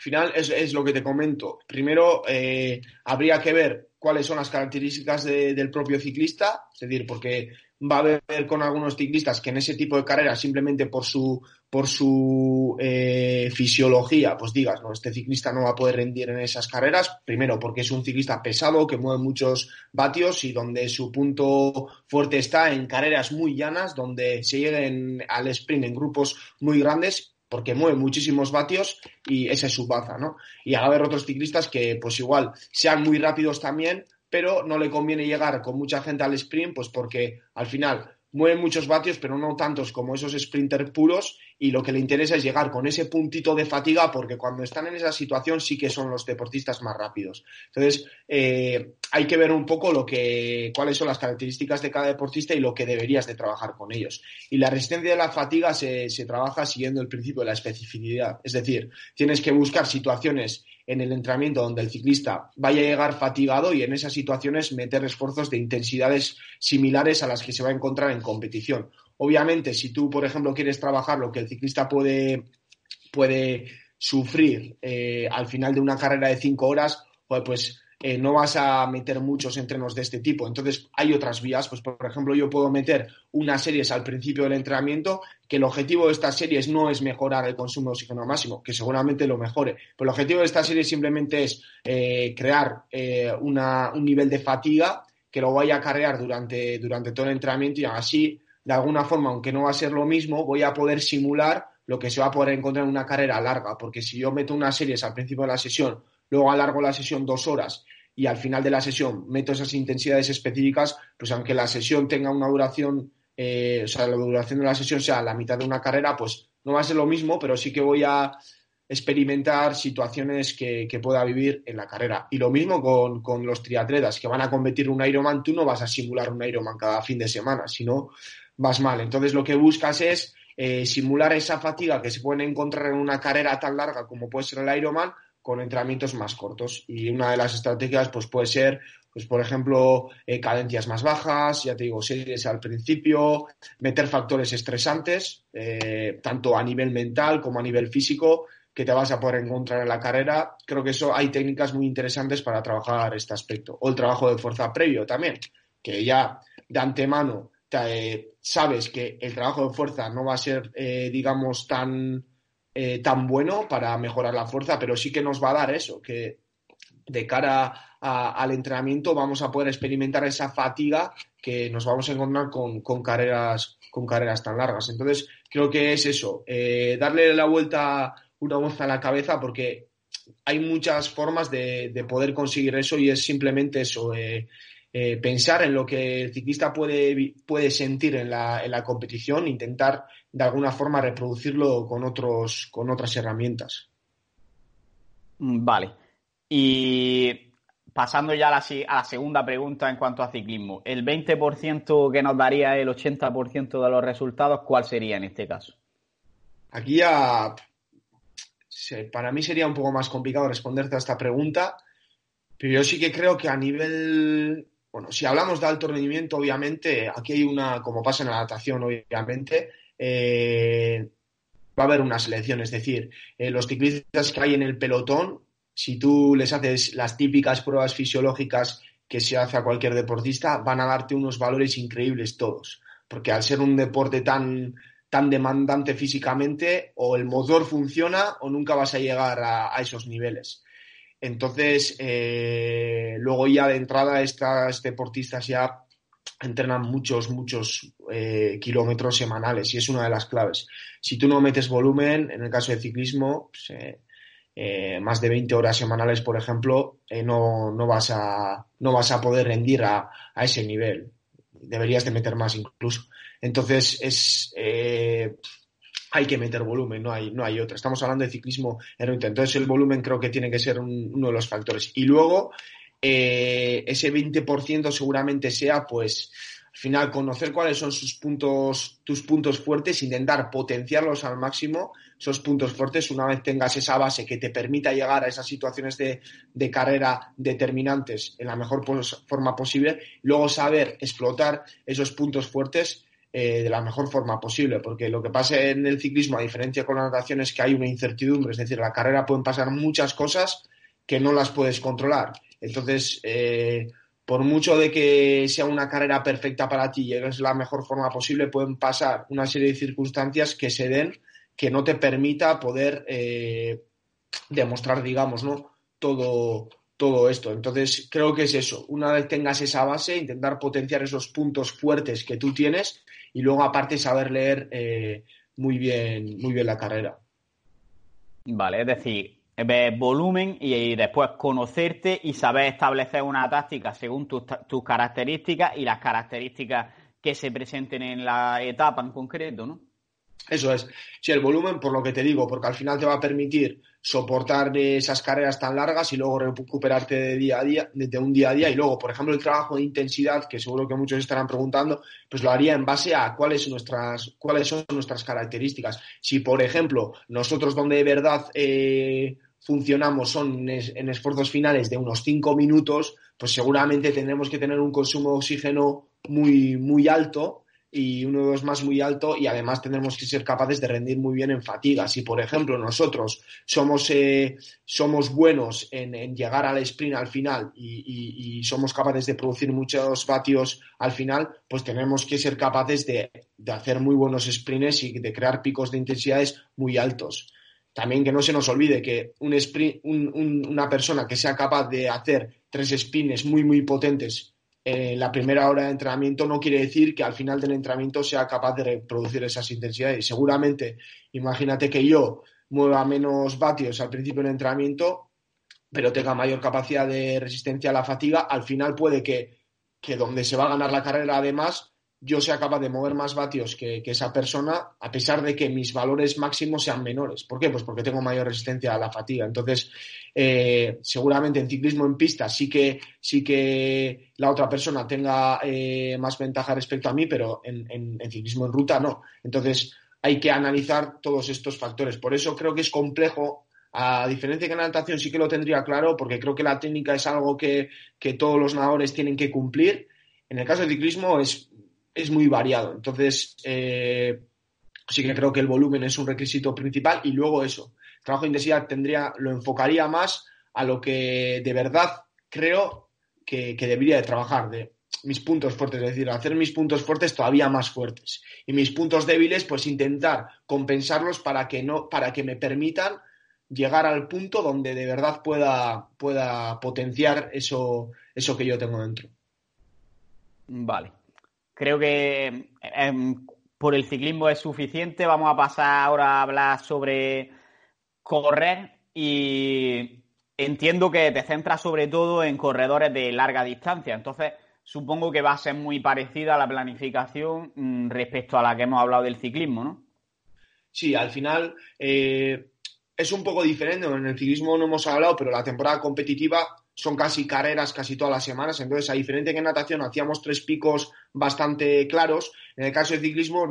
Al final es, lo que te comento. Primero, eh, habría que ver cuáles son las características del propio ciclista, es decir, porque va a haber con algunos ciclistas que en ese tipo de carreras, simplemente por su, por su eh, fisiología, pues digas, no, este ciclista no va a poder rendir en esas carreras, primero porque es un ciclista pesado que mueve muchos vatios y donde su punto fuerte está en carreras muy llanas, donde se lleguen al sprint en grupos muy grandes porque mueve muchísimos vatios y esa es su baza, ¿no? Y a haber otros ciclistas que, pues igual, sean muy rápidos también, pero no le conviene llegar con mucha gente al sprint, pues porque al final mueven muchos vatios, pero no tantos como esos sprinters puros, y lo que le interesa es llegar con ese puntito de fatiga, porque cuando están en esa situación sí que son los deportistas más rápidos. Entonces, eh, hay que ver un poco lo que, cuáles son las características de cada deportista y lo que deberías de trabajar con ellos. Y la resistencia de la fatiga se, se trabaja siguiendo el principio de la especificidad. Es decir, tienes que buscar situaciones en el entrenamiento donde el ciclista vaya a llegar fatigado y en esas situaciones meter esfuerzos de intensidades similares a las que se va a encontrar en competición. Obviamente, si tú, por ejemplo, quieres trabajar lo que el ciclista puede, puede sufrir eh, al final de una carrera de cinco horas, pues no vas a meter muchos entrenos de este tipo. Entonces, hay otras vías. Pues, por ejemplo, yo puedo meter unas series al principio del entrenamiento, que el objetivo de estas series no es mejorar el consumo de oxígeno máximo, que seguramente lo mejore. Pero el objetivo de esta serie simplemente es eh, crear eh, un nivel de fatiga que lo vaya a cargar durante, durante todo el entrenamiento y así, de alguna forma, aunque no va a ser lo mismo, voy a poder simular lo que se va a poder encontrar en una carrera larga. Porque si yo meto unas series al principio de la sesión luego alargo la sesión dos horas y al final de la sesión meto esas intensidades específicas, pues aunque la sesión tenga una duración, eh, o sea, la duración de la sesión sea la mitad de una carrera, pues no va a ser lo mismo, pero sí que voy a experimentar situaciones que, pueda vivir en la carrera. Y lo mismo con, los triatletas que van a competir un Ironman, tú no vas a simular un Ironman cada fin de semana, sino vas mal. Entonces lo que buscas es eh, simular esa fatiga que se puede encontrar en una carrera tan larga como puede ser el Ironman, con entrenamientos más cortos. Y una de las estrategias pues, puede ser, pues, por ejemplo, eh, cadencias más bajas, ya te digo, series al principio, meter factores estresantes, eh, tanto a nivel mental como a nivel físico, que te vas a poder encontrar en la carrera. Creo que eso hay técnicas muy interesantes para trabajar este aspecto. O el trabajo de fuerza previo también, que ya de antemano eh, sabes que el trabajo de fuerza no va a ser, digamos, tan eh, tan bueno para mejorar la fuerza, pero sí que nos va a dar eso, que de cara al entrenamiento vamos a poder experimentar esa fatiga que nos vamos a encontrar con, carreras con carreras tan largas. Entonces, creo que es eso, eh, darle la vuelta una voz a la cabeza porque hay muchas formas de, poder conseguir eso y es simplemente eso, eh, eh, pensar en lo que el ciclista puede, puede sentir en la, en la, competición, intentar de alguna forma reproducirlo con, otros, con otras herramientas. Mm, vale. Y pasando ya a la, a la segunda pregunta en cuanto a ciclismo, el 20% que nos daría el 80% de los resultados, ¿cuál sería en este caso? Aquí ya, para mí sería un poco más complicado responderte a esta pregunta, pero yo sí que creo que a nivel bueno, si hablamos de alto rendimiento, obviamente, aquí hay una, como pasa en la natación, obviamente, eh, va a haber una selección. Es decir, eh, los ciclistas que hay en el pelotón, si tú les haces las típicas pruebas fisiológicas que se hace a cualquier deportista, van a darte unos valores increíbles todos. Porque al ser un deporte tan, tan demandante físicamente, o el motor funciona o nunca vas a llegar a, a esos niveles. Entonces, eh, luego ya de entrada estas deportistas ya entrenan muchos, muchos eh, kilómetros semanales y es una de las claves. Si tú no metes volumen, en el caso de ciclismo, pues, eh, más de 20 horas semanales, por ejemplo, no, no, vas a, no vas a poder rendir a, a, ese nivel. Deberías de meter más incluso. Entonces, es hay que meter volumen, no hay, no hay otra. Estamos hablando de ciclismo heroico. Entonces el volumen creo que tiene que ser uno de los factores. Y luego eh, ese 20% seguramente sea, pues, al final conocer cuáles son sus puntos, tus puntos fuertes, intentar potenciarlos al máximo, esos puntos fuertes, una vez tengas esa base que te permita llegar a esas situaciones de, de carrera determinantes en la mejor forma posible, luego saber explotar esos puntos fuertes eh, de la mejor forma posible, porque lo que pasa en el ciclismo, a diferencia con la natación, es que hay una incertidumbre, es decir, en la carrera pueden pasar muchas cosas que no las puedes controlar. Entonces, eh, por mucho de que sea una carrera perfecta para ti y llegues la mejor forma posible, pueden pasar una serie de circunstancias que se den que no te permita poder eh, demostrar, digamos, ¿no? Todo, todo esto. Entonces, creo que es eso. Una vez tengas esa base, intentar potenciar esos puntos fuertes que tú tienes y luego aparte saber leer eh, muy, bien, muy bien la carrera. Vale, es decir, volumen y, después conocerte y saber establecer una táctica según tus, tus características y las características que se presenten en la etapa en concreto, ¿no? Eso es. Sí, el volumen, por lo que te digo, porque al final te va a permitir soportar esas carreras tan largas y luego recuperarte de día a día, de un día a día. Y luego, por ejemplo, el trabajo de intensidad, que seguro que muchos estarán preguntando, pues lo haría en base a cuáles, nuestras, cuáles son nuestras características. Si, por ejemplo, nosotros donde de verdad eh, funcionamos son en, esfuerzos finales de unos 5 minutos, pues seguramente tendremos que tener un consumo de oxígeno muy, muy alto y uno de los más muy alto y además tendremos que ser capaces de rendir muy bien en fatiga. Si, por ejemplo, nosotros somos, eh, somos buenos en, llegar al sprint al final y, somos capaces de producir muchos vatios al final, pues tenemos que ser capaces de, hacer muy buenos sprints y de crear picos de intensidades muy altos. También que no se nos olvide que un sprint, una persona que sea capaz de hacer tres sprints muy, muy potentes en la primera hora de entrenamiento no quiere decir que al final del entrenamiento sea capaz de reproducir esas intensidades. Seguramente, imagínate que yo mueva menos vatios al principio del entrenamiento, pero tenga mayor capacidad de resistencia a la fatiga, al final puede que, que donde se va a ganar la carrera además yo sea capaz de mover más vatios que, esa persona, a pesar de que mis valores máximos sean menores. ¿Por qué? Pues porque tengo mayor resistencia a la fatiga. Entonces, eh, seguramente en ciclismo en pista sí que, sí que la otra persona tenga eh, más ventaja respecto a mí, pero en, ciclismo en ruta no. Entonces, hay que analizar todos estos factores. Por eso creo que es complejo a diferencia que en natación sí que lo tendría claro, porque creo que la técnica es algo que, que, todos los nadadores tienen que cumplir. En el caso del ciclismo es es muy variado. Entonces, eh, sí que creo que el volumen es un requisito principal y luego eso, trabajo de intensidad tendría, lo enfocaría más a lo que de verdad creo que, debería de trabajar, de mis puntos fuertes, es decir, hacer mis puntos fuertes todavía más fuertes y mis puntos débiles, pues intentar compensarlos para que no, para que me permitan llegar al punto donde de verdad pueda, pueda potenciar eso, eso que yo tengo dentro. Vale. Creo que em, por el ciclismo es suficiente. Vamos a pasar ahora a hablar sobre correr y entiendo que te centras sobre todo en corredores de larga distancia. Entonces, supongo que va a ser muy parecida a la planificación mm, respecto a la que hemos hablado del ciclismo, ¿no? Sí, al final eh, es un poco diferente. En el ciclismo no hemos hablado, pero la temporada competitiva son casi carreras casi todas las semanas. Entonces, a diferencia que en natación hacíamos tres picos bastante claros, en el caso de ciclismo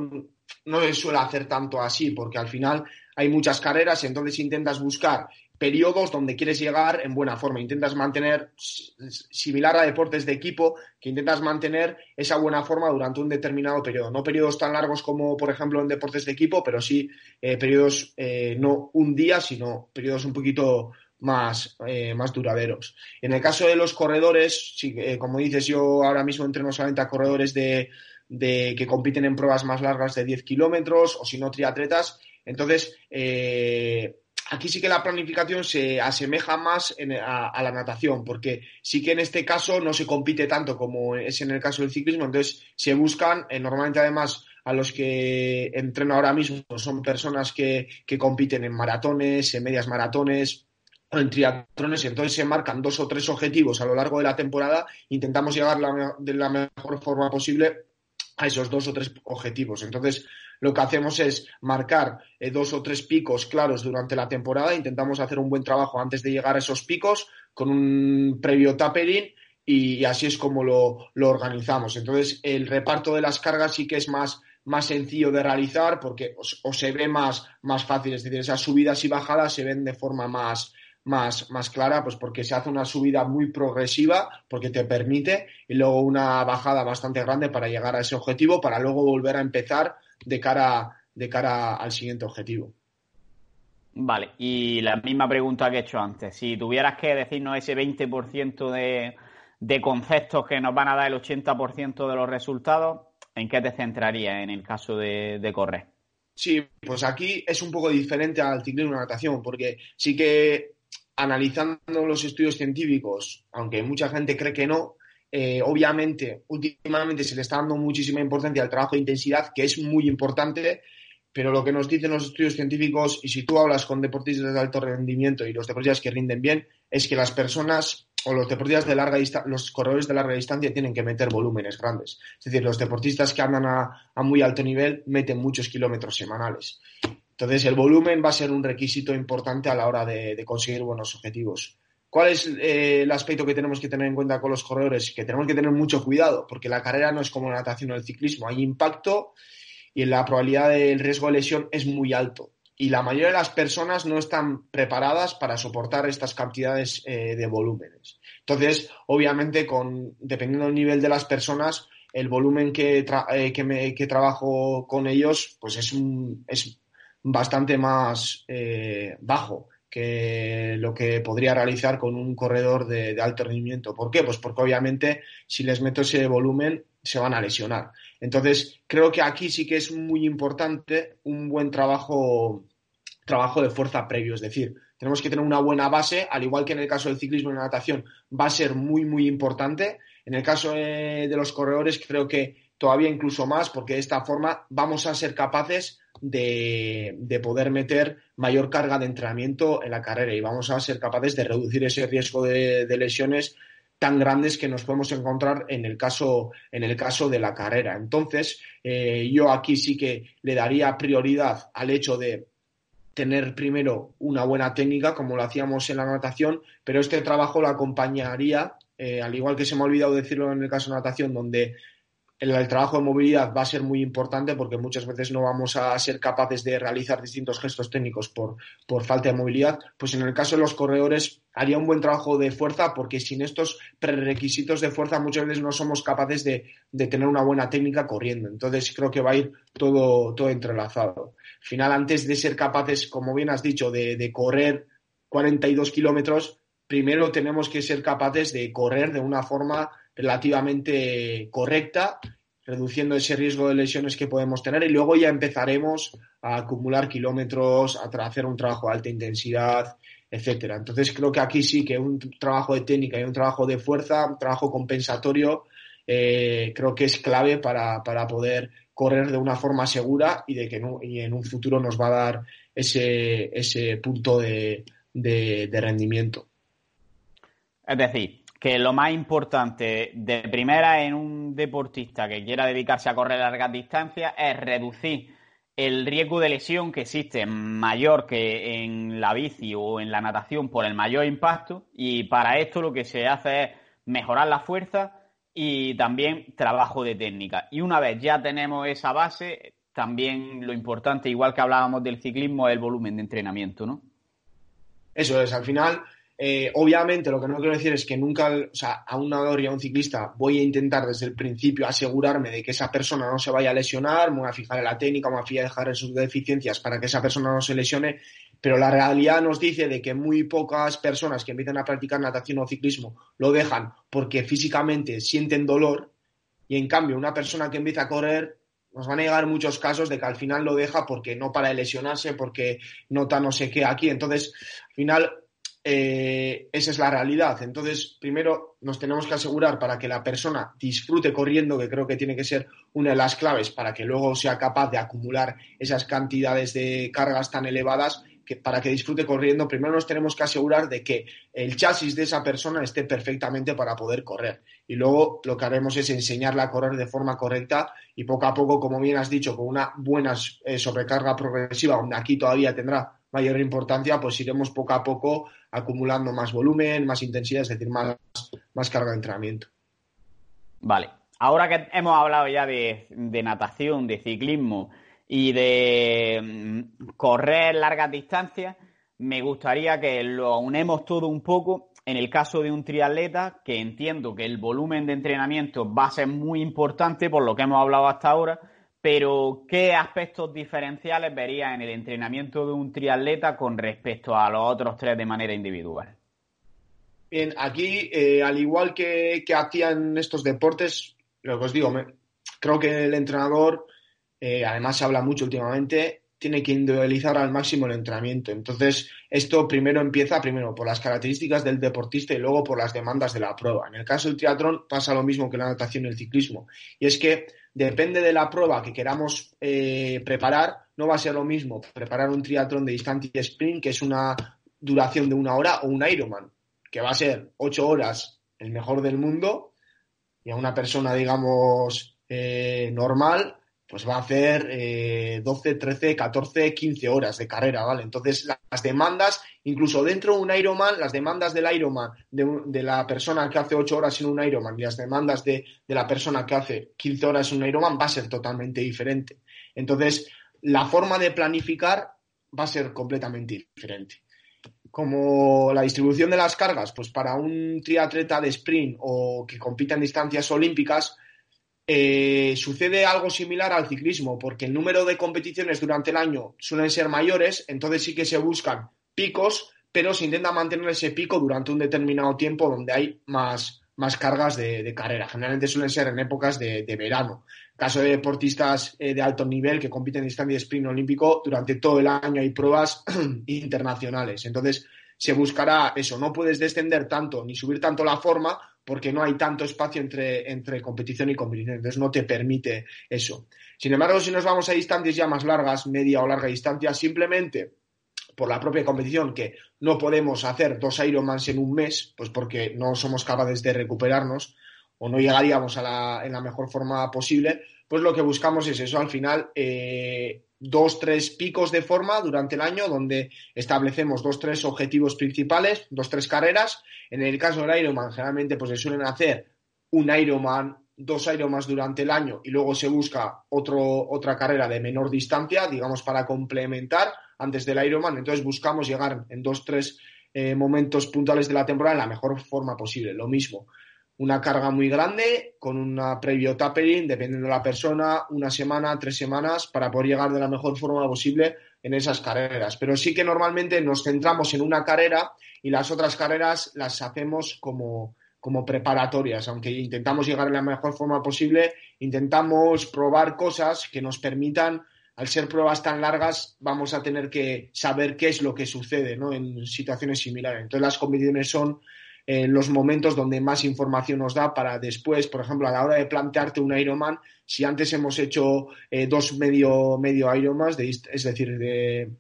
no se suele hacer tanto así, porque al final hay muchas carreras entonces intentas buscar periodos donde quieres llegar en buena forma. Intentas mantener, similar a deportes de equipo, que intentas mantener esa buena forma durante un determinado periodo. No periodos tan largos como, por ejemplo, en deportes de equipo, pero sí eh, periodos eh, no un día, sino periodos un poquito más, eh, más duraderos. En el caso de los corredores, como dices, yo ahora mismo entreno solamente a corredores de, de que compiten en pruebas más largas de 10 kilómetros o si no triatletas. Entonces, eh, aquí sí que la planificación se asemeja más a, la natación, porque sí que en este caso no se compite tanto como es en el caso del ciclismo, entonces se buscan, eh, normalmente además a los que entreno ahora mismo son personas que, compiten en maratones, en medias maratones, en triatlones, entonces se marcan dos o tres objetivos a lo largo de la temporada, intentamos llegar de la mejor forma posible a esos dos o tres objetivos. Entonces, lo que hacemos es marcar eh, dos o tres picos claros durante la temporada, intentamos hacer un buen trabajo antes de llegar a esos picos con un previo tapering y, así es como lo, organizamos. Entonces, el reparto de las cargas sí que es más, más sencillo de realizar porque o, se ve más, más fácil, es decir, esas subidas y bajadas se ven de forma más, más, más clara, pues porque se hace una subida muy progresiva, porque te permite, y luego una bajada bastante grande para llegar a ese objetivo, para luego volver a empezar de cara, de cara al siguiente objetivo. Vale, y la misma pregunta que he hecho antes. Si tuvieras que decirnos ese 20% de, de conceptos que nos van a dar el 80% de los resultados, ¿en qué te centrarías en el caso de, de correr? Sí, pues aquí es un poco diferente al ciclismo y la natación, porque sí que analizando los estudios científicos, aunque mucha gente cree que no, eh, obviamente, últimamente se le está dando muchísima importancia al trabajo de intensidad, que es muy importante, pero lo que nos dicen los estudios científicos, y si tú hablas con deportistas de alto rendimiento y los deportistas que rinden bien, es que las personas o los deportistas de larga distancia, los corredores de larga distancia tienen que meter volúmenes grandes. Es decir, los deportistas que andan a, a muy alto nivel meten muchos kilómetros semanales. Entonces, el volumen va a ser un requisito importante a la hora de, conseguir buenos objetivos. ¿Cuál es eh, el aspecto que tenemos que tener en cuenta con los corredores? Que tenemos que tener mucho cuidado, porque la carrera no es como la natación o el ciclismo. Hay impacto y la probabilidad del riesgo de lesión es muy alto. Y la mayoría de las personas no están preparadas para soportar estas cantidades eh, de volúmenes. Entonces, obviamente, con, dependiendo del nivel de las personas, el volumen que, eh, trabajo con ellos, pues es, un, es bastante más eh, bajo que lo que podría realizar con un corredor de, alto rendimiento. ¿Por qué? Pues porque obviamente si les meto ese volumen se van a lesionar. Entonces, creo que aquí sí que es muy importante un buen trabajo, trabajo de fuerza previo. Es decir, tenemos que tener una buena base, al igual que en el caso del ciclismo y la natación, va a ser muy, muy importante. En el caso de los corredores, creo que todavía incluso más, porque de esta forma vamos a ser capaces de, poder meter mayor carga de entrenamiento en la carrera y vamos a ser capaces de reducir ese riesgo de, lesiones tan grandes que nos podemos encontrar en el caso, en el caso de la carrera. Entonces, eh, yo aquí sí que le daría prioridad al hecho de tener primero una buena técnica, como lo hacíamos en la natación, pero este trabajo lo acompañaría, eh, al igual que se me ha olvidado decirlo en el caso de natación, donde el, trabajo de movilidad va a ser muy importante porque muchas veces no vamos a ser capaces de realizar distintos gestos técnicos por, por falta de movilidad, pues en el caso de los corredores haría un buen trabajo de fuerza porque sin estos prerequisitos de fuerza muchas veces no somos capaces de, tener una buena técnica corriendo. Entonces creo que va a ir todo, todo entrelazado. Al final, antes de ser capaces, como bien has dicho, de, de correr 42 kilómetros, primero tenemos que ser capaces de correr de una forma relativamente correcta, reduciendo ese riesgo de lesiones que podemos tener y luego ya empezaremos a acumular kilómetros, a hacer un trabajo de alta intensidad, etcétera. Entonces creo que aquí sí que un trabajo de técnica y un trabajo de fuerza, un trabajo compensatorio, eh, creo que es clave para, poder correr de una forma segura y de que en un futuro nos va a dar ese, ese punto de rendimiento. Es decir, que lo más importante de primera en un deportista que quiera dedicarse a correr largas distancias es reducir el riesgo de lesión que existe mayor que en la bici o en la natación por el mayor impacto y para esto lo que se hace es mejorar la fuerza y también trabajo de técnica. Y una vez ya tenemos esa base, también lo importante, igual que hablábamos del ciclismo, es el volumen de entrenamiento, ¿no? eso es, al final eh, obviamente, lo que no quiero decir es que nunca, o sea, a un nadador y a un ciclista voy a intentar desde el principio asegurarme de que esa persona no se vaya a lesionar, me voy a fijar en la técnica, me voy a fijar en sus deficiencias para que esa persona no se lesione, pero la realidad nos dice de que muy pocas personas que empiezan a practicar natación o ciclismo lo dejan porque físicamente sienten dolor y en cambio una persona que empieza a correr nos van a llegar muchos casos de que al final lo deja porque no para lesionarse, porque nota no sé qué aquí. Entonces, al final eh, esa es la realidad. Entonces, primero nos tenemos que asegurar para que la persona disfrute corriendo, que creo que tiene que ser una de las claves para que luego sea capaz de acumular esas cantidades de cargas tan elevadas. Que para que disfrute corriendo, primero nos tenemos que asegurar de que el chasis de esa persona esté perfectamente para poder correr. Y luego lo que haremos es enseñarle a correr de forma correcta y poco a poco, como bien has dicho, con una buena eh, sobrecarga progresiva, donde aquí todavía tendrá mayor importancia, pues iremos poco a poco acumulando más volumen, más intensidad, es decir, más, más carga de entrenamiento. Vale. Ahora que hemos hablado ya de, natación, de ciclismo y de mm, correr largas distancias, me gustaría que lo unemos todo un poco en el caso de un triatleta, que entiendo que el volumen de entrenamiento va a ser muy importante por lo que hemos hablado hasta ahora, pero ¿qué aspectos diferenciales verías en el entrenamiento de un triatleta con respecto a los otros tres de manera individual? Bien, aquí, eh, al igual que, que hacían estos deportes, lo que os digo, creo que el entrenador, eh, además se habla mucho últimamente, tiene que individualizar al máximo el entrenamiento. Entonces, esto primero empieza primero por las características del deportista y luego por las demandas de la prueba. En el caso del triatlón pasa lo mismo que la natación y el ciclismo. Y es que depende de la prueba que queramos eh, preparar, no va a ser lo mismo preparar un triatlón de distancia sprint, que es una duración de una hora, o un Ironman, que va a ser ocho horas el mejor del mundo, y a una persona, digamos, eh, normal, pues va a hacer eh, 12, 13, 14, 15 horas de carrera, ¿vale? Entonces, las demandas, incluso dentro de un Ironman, las demandas del Ironman, de, la persona que hace 8 horas en un Ironman y las demandas de, de, la persona que hace 15 horas en un Ironman va a ser totalmente diferente. Entonces, la forma de planificar va a ser completamente diferente. Como la distribución de las cargas, pues para un triatleta de sprint o que compita en distancias olímpicas, eh, sucede algo similar al ciclismo, porque el número de competiciones durante el año suelen ser mayores, entonces sí que se buscan picos, pero se intenta mantener ese pico durante un determinado tiempo donde hay más, más cargas de, carrera. Generalmente suelen ser en épocas de, verano. Caso de deportistas eh, de alto nivel que compiten en distancia de sprint olímpico, durante todo el año hay pruebas <clears throat> internacionales. Entonces, se buscará eso. No puedes descender tanto ni subir tanto la forma porque no hay tanto espacio entre, entre competición y competición, entonces no te permite eso. Sin embargo, si nos vamos a distancias ya más largas, media o larga distancia, simplemente por la propia competición, que no podemos hacer dos Ironmans en un mes, pues porque no somos capaces de recuperarnos o no llegaríamos a la, en la mejor forma posible, pues lo que buscamos es eso, al final, eh, dos, tres picos de forma durante el año donde establecemos dos, tres objetivos principales, dos, tres carreras. En el caso del Ironman, generalmente pues se suelen hacer un Ironman, dos Ironmans durante el año y luego se busca otro, otra carrera de menor distancia, digamos, para complementar antes del Ironman. Entonces buscamos llegar en dos, tres eh, momentos puntuales de la temporada en la mejor forma posible. Lo mismo una carga muy grande con una previo tapering, dependiendo de la persona, una semana, tres semanas, para poder llegar de la mejor forma posible en esas carreras. Pero sí que normalmente nos centramos en una carrera y las otras carreras las hacemos como, como preparatorias, aunque intentamos llegar en la mejor forma posible, intentamos probar cosas que nos permitan al ser pruebas tan largas, vamos a tener que saber qué es lo que sucede ¿no? en situaciones similares. Entonces, las competiciones son en los momentos donde más información nos da para después, por ejemplo, a la hora de plantearte un Ironman, si antes hemos hecho eh, dos medio, medio Ironmans, es decir, de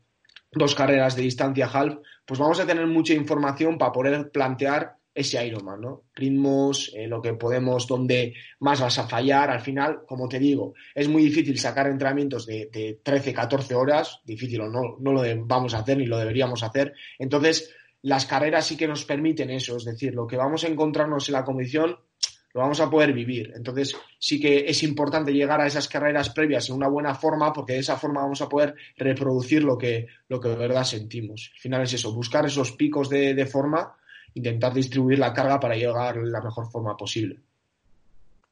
dos carreras de distancia half, pues vamos a tener mucha información para poder plantear ese Ironman, ¿no? Ritmos, eh, lo que podemos, donde más vas a fallar. Al final, como te digo, es muy difícil sacar entrenamientos de, de 13, 14 horas, difícil o no, no lo vamos a hacer ni lo deberíamos hacer. Entonces, las carreras sí que nos permiten eso, es decir, lo que vamos a encontrarnos en la competición lo vamos a poder vivir. Entonces, sí que es importante llegar a esas carreras previas en una buena forma, porque de esa forma vamos a poder reproducir lo que, lo que de verdad sentimos. Al final es eso, buscar esos picos de, de forma, intentar distribuir la carga para llegar la mejor forma posible.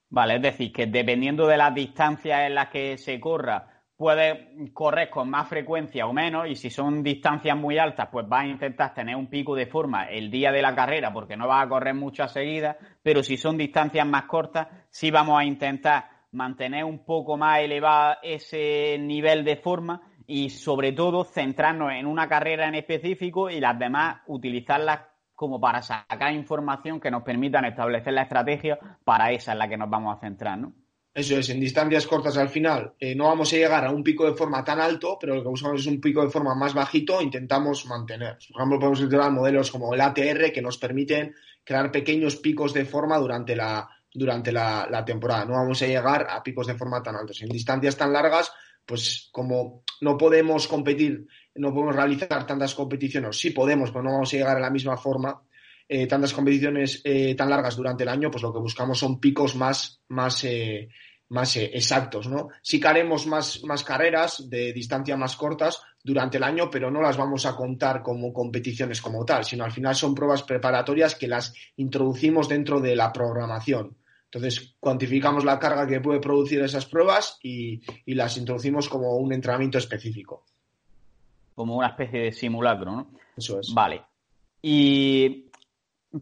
Vale, es decir, que dependiendo de las distancias en las que se corra, puedes correr con más frecuencia o menos y si son distancias muy altas, pues vas a intentar tener un pico de forma el día de la carrera porque no vas a correr muchas seguidas, pero si son distancias más cortas, sí vamos a intentar mantener un poco más elevado ese nivel de forma y sobre todo centrarnos en una carrera en específico y las demás utilizarlas como para sacar información que nos permitan establecer la estrategia para esa en la que nos vamos a centrar. Eso es, en distancias cortas al final eh, no vamos a llegar a un pico de forma tan alto, pero lo que buscamos es un pico de forma más bajito intentamos mantener. Por ejemplo, podemos utilizar modelos como el ATR que nos permiten crear pequeños picos de forma durante la, durante la, temporada. No vamos a llegar a picos de forma tan altos. En distancias tan largas, pues como no podemos competir, no podemos realizar tantas competiciones, sí podemos, pero no vamos a llegar a la misma forma, eh, tantas competiciones eh, tan largas durante el año, pues lo que buscamos son picos más, más, más eh, exactos, ¿no? Sí que haremos más, más carreras de distancia más cortas durante el año, pero no las vamos a contar como competiciones como tal, sino al final son pruebas preparatorias que las introducimos dentro de la programación. Entonces, cuantificamos la carga que puede producir esas pruebas y, y las introducimos como un entrenamiento específico. Como una especie de simulacro, ¿no? Eso es. Vale. Y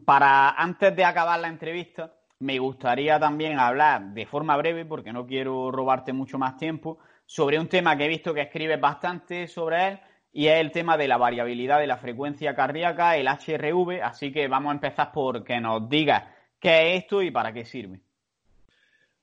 para antes de acabar la entrevista, me gustaría también hablar de forma breve, porque no quiero robarte mucho más tiempo, sobre un tema que he visto que escribes bastante sobre él y es el tema de la variabilidad de la frecuencia cardíaca, el HRV. Así que vamos a empezar por que nos digas qué es esto y para qué sirve.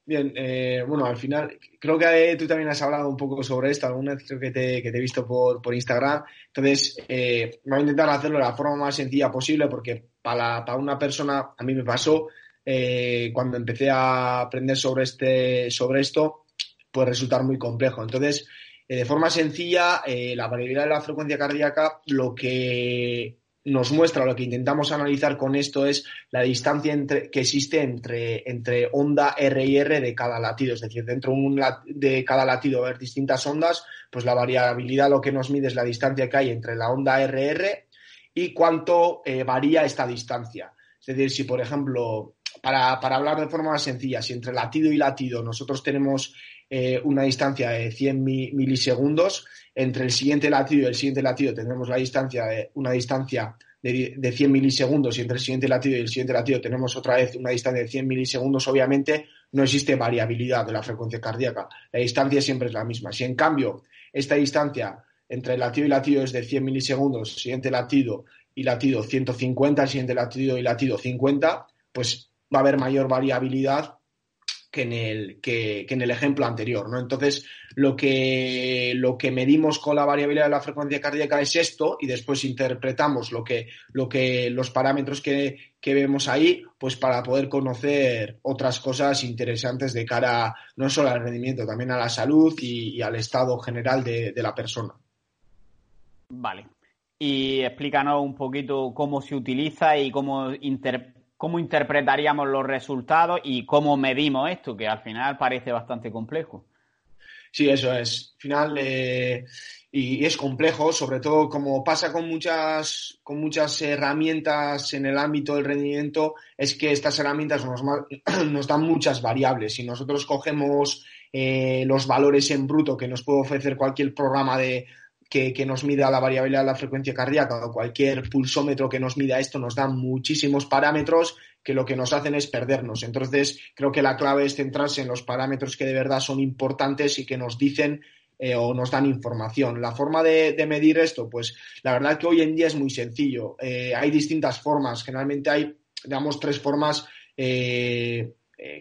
Bien, eh, bueno, al final creo que tú también has hablado un poco sobre esto, alguna vez creo que te, he visto por, por Instagram. Entonces, eh, voy a intentar hacerlo de la forma más sencilla posible porque para, para una persona, a mí me pasó, eh, cuando empecé a aprender sobre, este, sobre esto, puede resultar muy complejo. Entonces, eh, de forma sencilla, eh, la variabilidad de la frecuencia cardíaca lo que nos muestra, lo que intentamos analizar con esto es la distancia entre, que existe entre, entre onda R y R de cada latido. Es decir, dentro de cada latido haber distintas ondas, pues la variabilidad lo que nos mide es la distancia que hay entre la onda RR y cuánto varía esta distancia. Es decir, si por ejemplo para, para, hablar de forma más sencilla, si entre latido y latido nosotros tenemos eh, una distancia de 100 milisegundos, entre el siguiente latido y el siguiente latido tendremos la distancia de, una distancia de 100 milisegundos y entre el siguiente latido y el siguiente latido tenemos otra vez una distancia de 100 milisegundos, obviamente no existe variabilidad de la frecuencia cardíaca. La distancia siempre es la misma. Si en cambio esta distancia entre latido y latido es de 100 milisegundos, siguiente latido y latido 150, siguiente latido y latido 50, pues va a haber mayor variabilidad que en el, que, en el ejemplo anterior, ¿no? Entonces, lo que, lo que medimos con la variabilidad de la frecuencia cardíaca es esto y después interpretamos lo que, lo que, los parámetros que, vemos ahí, pues para poder conocer otras cosas interesantes de cara no solo al rendimiento, también a la salud y, al estado general de la persona. Vale. Y explícanos un poquito cómo se utiliza y cómo inter cómo interpretaríamos los resultados y cómo medimos esto, que al final parece bastante complejo. Sí, eso es. Al final, eh, y, es complejo, sobre todo como pasa con muchas, con muchas herramientas en el ámbito del rendimiento, es que estas herramientas nos, <clears throat> nos dan muchas variables. Si nosotros cogemos eh, los valores en bruto que nos puede ofrecer cualquier programa de, que, nos mida la variabilidad de la frecuencia cardíaca o cualquier pulsómetro que nos mida esto nos da muchísimos parámetros que lo que nos hacen es perdernos. Entonces, creo que la clave es centrarse en los parámetros que de verdad son importantes y que nos dicen eh, o nos dan información. La forma de, medir esto, pues la verdad que hoy en día es muy sencillo. Eh, hay distintas formas. Generalmente hay, digamos, tres formas eh,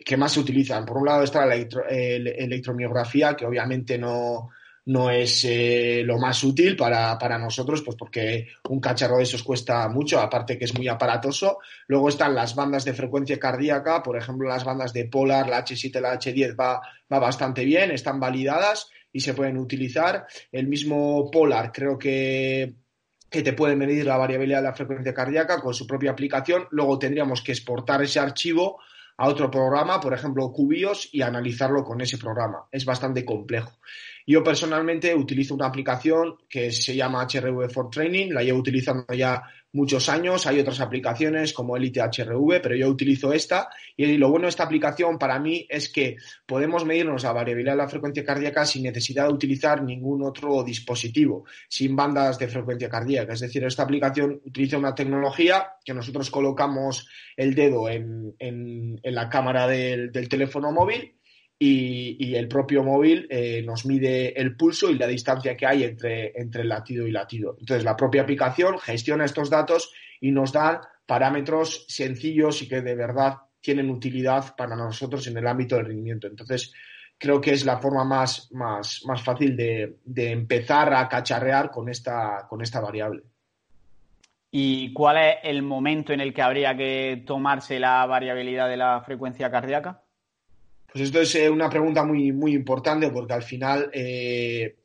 que más se utilizan. Por un lado está la electromiografía, que obviamente no, no es eh, lo más útil para, nosotros, pues porque un cacharro de esos cuesta mucho, aparte que es muy aparatoso. Luego están las bandas de frecuencia cardíaca, por ejemplo, las bandas de Polar, la H7, la H10 va, va bastante bien, están validadas y se pueden utilizar. El mismo Polar creo que que te puede medir la variabilidad de la frecuencia cardíaca con su propia aplicación. Luego tendríamos que exportar ese archivo a otro programa, por ejemplo, Cubios, y analizarlo con ese programa. Es bastante complejo. Yo personalmente utilizo una aplicación que se llama HRV for Training, la llevo utilizando ya muchos años. Hay otras aplicaciones como Elite HRV, pero yo utilizo esta. Y lo bueno de esta aplicación para mí es que podemos medirnos la variabilidad de la frecuencia cardíaca sin necesidad de utilizar ningún otro dispositivo, sin bandas de frecuencia cardíaca. Es decir, esta aplicación utiliza una tecnología que nosotros colocamos el dedo en, la cámara del teléfono móvil y, el propio móvil eh, nos mide el pulso y la distancia que hay entre, entre latido y latido. Entonces, la propia aplicación gestiona estos datos y nos da parámetros sencillos y que de verdad tienen utilidad para nosotros en el ámbito del rendimiento. Entonces, creo que es la forma más, más, más fácil de, de, empezar a cacharrear con esta, con esta variable. ¿Y cuál es el momento en el que habría que tomarse la variabilidad de la frecuencia cardíaca? Pues esto es eh, una pregunta muy, muy importante porque al final eh,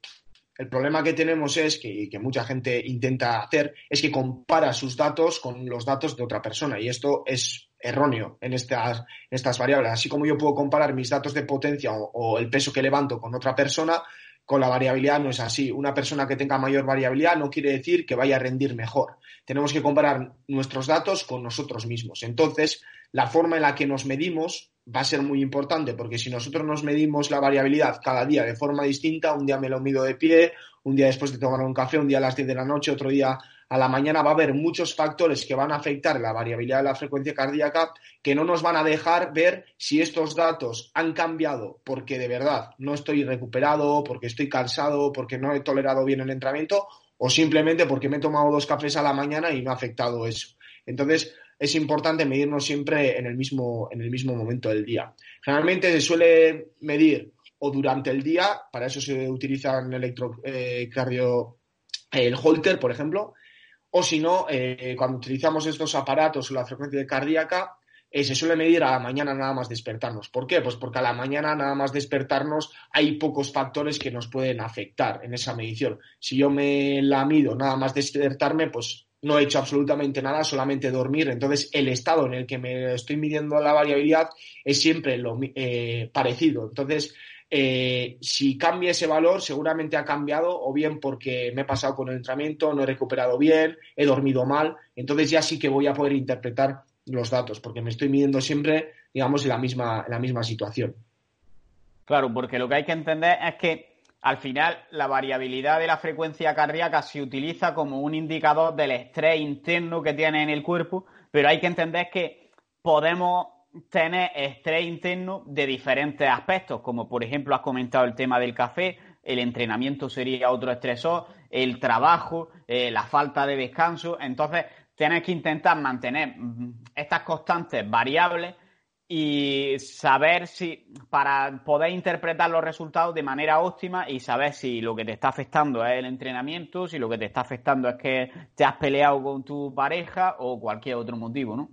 el problema que tenemos es que, que mucha gente intenta hacer es que compara sus datos con los datos de otra persona y esto es erróneo en estas, estas variables. Así como yo puedo comparar mis datos de potencia o, el peso que levanto con otra persona, con la variabilidad no es así. Una persona que tenga mayor variabilidad no quiere decir que vaya a rendir mejor. Tenemos que comparar nuestros datos con nosotros mismos. Entonces, la forma en la que nos medimos va a ser muy importante porque si nosotros nos medimos la variabilidad cada día de forma distinta, un día me lo mido de pie, un día después de tomar un café, un día a las 10 de la noche, otro día a la mañana, va a haber muchos factores que van a afectar la variabilidad de la frecuencia cardíaca que no nos van a dejar ver si estos datos han cambiado porque de verdad no estoy recuperado, porque estoy cansado, porque no he tolerado bien el entrenamiento o simplemente porque me he tomado dos cafés a la mañana y no ha afectado eso. Entonces, es importante medirnos siempre en el mismo, en el mismo momento del día. Generalmente se suele medir o durante el día, para eso se utiliza en electrocardio el holter, por ejemplo, o si no, eh, cuando utilizamos estos aparatos o la frecuencia cardíaca, eh, se suele medir a la mañana nada más despertarnos. ¿Por qué? Pues porque a la mañana nada más despertarnos hay pocos factores que nos pueden afectar en esa medición. Si yo me la mido nada más despertarme, pues no he hecho absolutamente nada, solamente dormir. Entonces, el estado en el que me estoy midiendo la variabilidad es siempre lo eh, parecido. Entonces, eh, si cambia ese valor, seguramente ha cambiado, o bien porque me he pasado con el entrenamiento, no he recuperado bien, he dormido mal. Entonces, ya sí que voy a poder interpretar los datos, porque me estoy midiendo siempre, digamos, la misma, en la misma situación. Claro, porque lo que hay que entender es que al final, la variabilidad de la frecuencia cardíaca se utiliza como un indicador del estrés interno que tiene en el cuerpo, pero hay que entender que podemos tener estrés interno de diferentes aspectos, como por ejemplo has comentado el tema del café, el entrenamiento sería otro estresor, el trabajo, eh, la falta de descanso. Entonces, tienes que intentar mantener mm, estas constantes variables y saber si, para poder interpretar los resultados de manera óptima y saber si lo que te está afectando es el entrenamiento, si lo que te está afectando es que te has peleado con tu pareja o cualquier otro motivo, ¿no?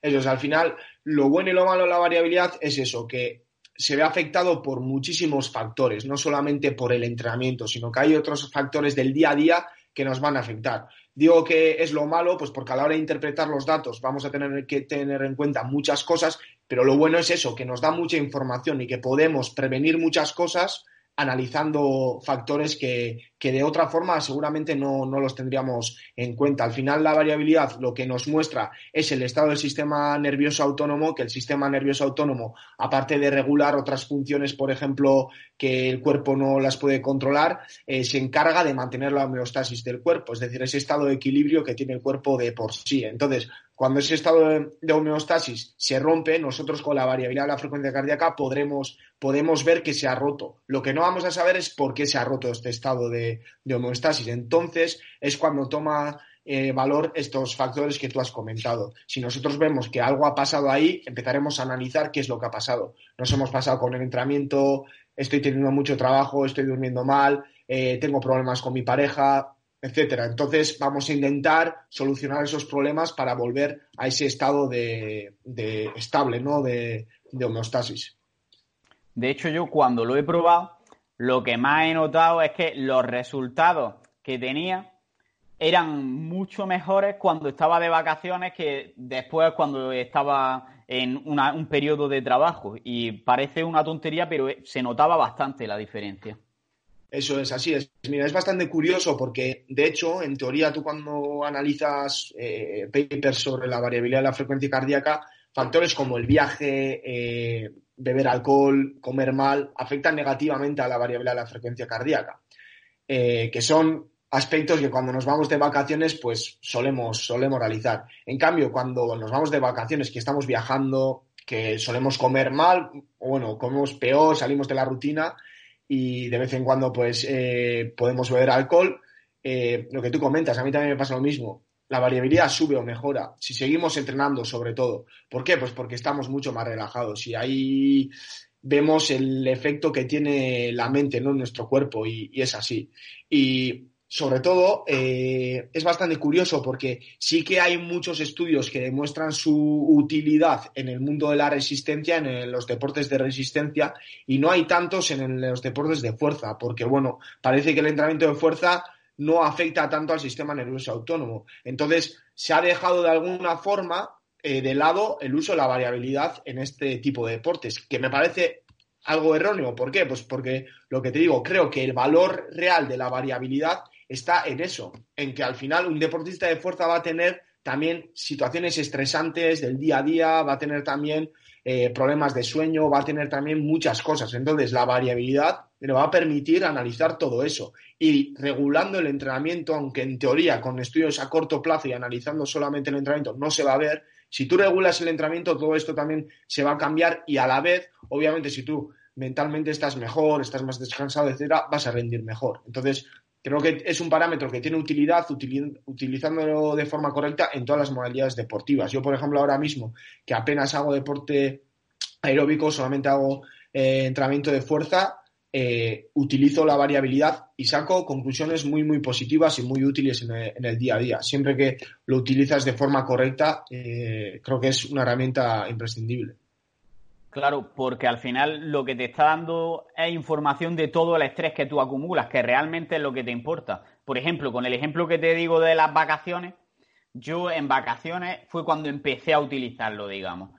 Eso es, al final, lo bueno y lo malo de la variabilidad es eso, que se ve afectado por muchísimos factores, no solamente por el entrenamiento, sino que hay otros factores del día a día que nos van a afectar. Digo que es lo malo, pues porque a la hora de interpretar los datos vamos a tener que tener en cuenta muchas cosas, pero lo bueno es eso, que nos da mucha información y que podemos prevenir muchas cosas analizando factores que, que de otra forma seguramente no, no, los tendríamos en cuenta. Al final, la variabilidad lo que nos muestra es el estado del sistema nervioso autónomo, que el sistema nervioso autónomo, aparte de regular otras funciones, por ejemplo, que el cuerpo no las puede controlar, eh, se encarga de mantener la homeostasis del cuerpo, es decir, ese estado de equilibrio que tiene el cuerpo de por sí. Entonces, cuando ese estado de, homeostasis se rompe, nosotros con la variabilidad de la frecuencia cardíaca podremos, podemos ver que se ha roto. Lo que no vamos a saber es por qué se ha roto este estado de, homeostasis. Entonces es cuando toma eh, valor estos factores que tú has comentado. Si nosotros vemos que algo ha pasado ahí, empezaremos a analizar qué es lo que ha pasado. Nos hemos pasado con el entrenamiento, estoy teniendo mucho trabajo, estoy durmiendo mal, eh, tengo problemas con mi pareja, etcétera. Entonces vamos a intentar solucionar esos problemas para volver a ese estado de, estable, ¿no? De, de, homeostasis. De hecho, yo cuando lo he probado, lo que más he notado es que los resultados que tenía eran mucho mejores cuando estaba de vacaciones que después cuando estaba en un periodo de trabajo. Y parece una tontería, pero se notaba bastante la diferencia. Eso es, así es. Mira, es bastante curioso porque, de hecho, en teoría, tú cuando analizas eh, papers sobre la variabilidad de la frecuencia cardíaca, factores como el viaje, eh, beber alcohol, comer mal, afectan negativamente a la variabilidad de la frecuencia cardíaca, eh, que son aspectos que cuando nos vamos de vacaciones, pues solemos, solemos realizar. En cambio, cuando nos vamos de vacaciones, que estamos viajando, que solemos comer mal, bueno, comemos peor, salimos de la rutina, y de vez en cuando pues eh, podemos beber alcohol. Eh, lo que tú comentas, a mí también me pasa lo mismo. La variabilidad sube o mejora si seguimos entrenando sobre todo. ¿Por qué? Pues porque estamos mucho más relajados y ahí vemos el efecto que tiene la mente ¿no? en nuestro cuerpo y, y es así. Y sobre todo, eh, es bastante curioso porque sí que hay muchos estudios que demuestran su utilidad en el mundo de la resistencia, en los deportes de resistencia, y no hay tantos en los deportes de fuerza, porque, bueno, parece que el entrenamiento de fuerza no afecta tanto al sistema nervioso autónomo. Entonces, se ha dejado de alguna forma eh, de lado el uso de la variabilidad en este tipo de deportes, que me parece algo erróneo. ¿Por qué? Pues porque lo que te digo, creo que el valor real de la variabilidad está en eso, en que al final un deportista de fuerza va a tener también situaciones estresantes del día a día, va a tener también eh, problemas de sueño, va a tener también muchas cosas. Entonces, la variabilidad le va a permitir analizar todo eso. Y regulando el entrenamiento, aunque en teoría con estudios a corto plazo y analizando solamente el entrenamiento no se va a ver, si tú regulas el entrenamiento, todo esto también se va a cambiar y a la vez, obviamente, si tú mentalmente estás mejor, estás más descansado, etcétera, vas a rendir mejor. Entonces, Creo que es un parámetro que tiene utilidad utilizándolo de forma correcta en todas las modalidades deportivas. Yo, por ejemplo, ahora mismo, que apenas hago deporte aeróbico, solamente hago eh, entrenamiento de fuerza, eh, utilizo la variabilidad y saco conclusiones muy, muy positivas y muy útiles en el, día a día. Siempre que lo utilizas de forma correcta, eh, creo que es una herramienta imprescindible. Claro, porque al final lo que te está dando es información de todo el estrés que tú acumulas, que realmente es lo que te importa. Por ejemplo, con el ejemplo que te digo de las vacaciones, yo en vacaciones fue cuando empecé a utilizarlo, digamos.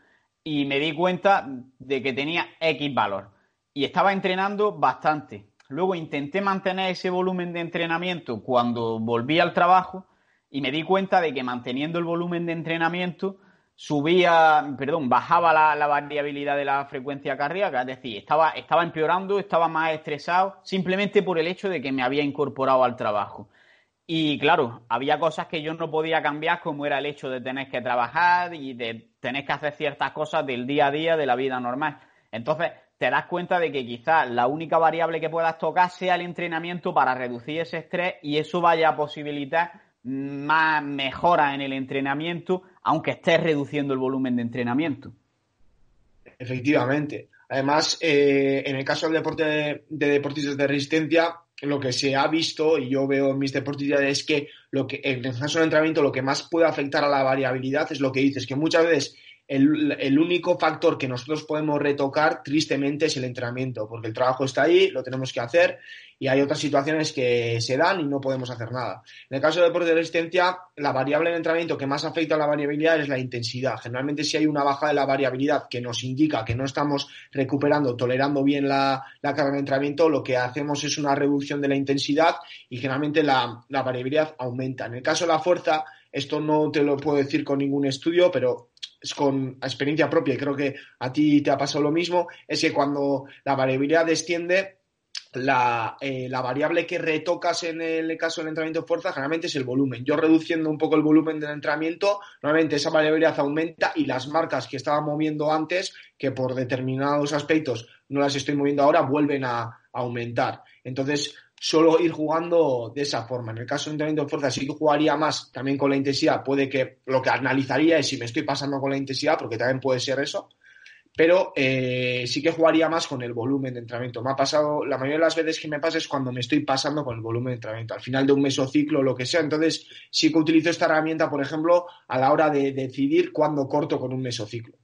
Y me di cuenta de que tenía X valor. Y estaba entrenando bastante. Luego intenté mantener ese volumen de entrenamiento cuando volví al trabajo y me di cuenta de que manteniendo el volumen de entrenamiento subía, perdón, bajaba la, variabilidad de la frecuencia cardíaca, es decir, estaba, estaba empeorando, estaba más estresado, simplemente por el hecho de que me había incorporado al trabajo. Y claro, había cosas que yo no podía cambiar, como era el hecho de tener que trabajar y de tener que hacer ciertas cosas del día a día de la vida normal. Entonces, te das cuenta de que quizás la única variable que puedas tocar sea el entrenamiento para reducir ese estrés y eso vaya a posibilitar más mejora en el entrenamiento, aunque estés reduciendo el volumen de entrenamiento. Efectivamente. Además, eh, en el caso del deporte de, deportistas de resistencia, lo que se ha visto, y yo veo en mis deportistas, es que, lo que en el caso del entrenamiento lo que más puede afectar a la variabilidad es lo que dices, que muchas veces el, único factor que nosotros podemos retocar, tristemente, es el entrenamiento, porque el trabajo está ahí, lo tenemos que hacer y hay otras situaciones que se dan y no podemos hacer nada. En el caso del deporte de resistencia, la variable de entrenamiento que más afecta a la variabilidad es la intensidad. Generalmente, si hay una baja de la variabilidad que nos indica que no estamos recuperando, tolerando bien la, carga de entrenamiento, lo que hacemos es una reducción de la intensidad y generalmente la, la variabilidad aumenta. En el caso de la fuerza, esto no te lo puedo decir con ningún estudio, pero es con experiencia propia y creo que a ti te ha pasado lo mismo, es que cuando la variabilidad desciende, la, eh, la, variable que retocas en el caso del entrenamiento de fuerza generalmente es el volumen. Yo reduciendo un poco el volumen del entrenamiento, normalmente esa variabilidad aumenta y las marcas que estaba moviendo antes, que por determinados aspectos no las estoy moviendo ahora, vuelven a aumentar. Entonces, solo ir jugando de esa forma. En el caso de entrenamiento de fuerza sí que jugaría más también con la intensidad. Puede que lo que analizaría es si me estoy pasando con la intensidad, porque también puede ser eso. Pero eh, sí que jugaría más con el volumen de entrenamiento. Me ha pasado, la mayoría de las veces que me pasa es cuando me estoy pasando con el volumen de entrenamiento, al final de un mesociclo o lo que sea. Entonces, sí que utilizo esta herramienta, por ejemplo, a la hora de decidir cuándo corto con un mesociclo.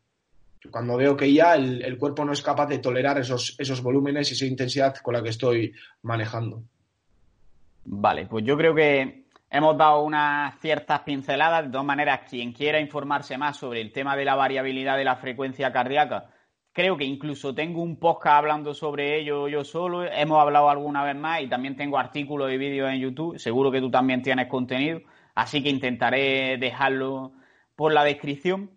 Cuando veo que ya el, cuerpo no es capaz de tolerar esos, esos volúmenes y esa intensidad con la que estoy manejando. Vale, pues yo creo que hemos dado unas ciertas pinceladas. De todas maneras, quien quiera informarse más sobre el tema de la variabilidad de la frecuencia cardíaca, creo que incluso tengo un podcast hablando sobre ello yo solo. Hemos hablado alguna vez más y también tengo artículos y vídeos en YouTube. Seguro que tú también tienes contenido. Así que intentaré dejarlo por la descripción.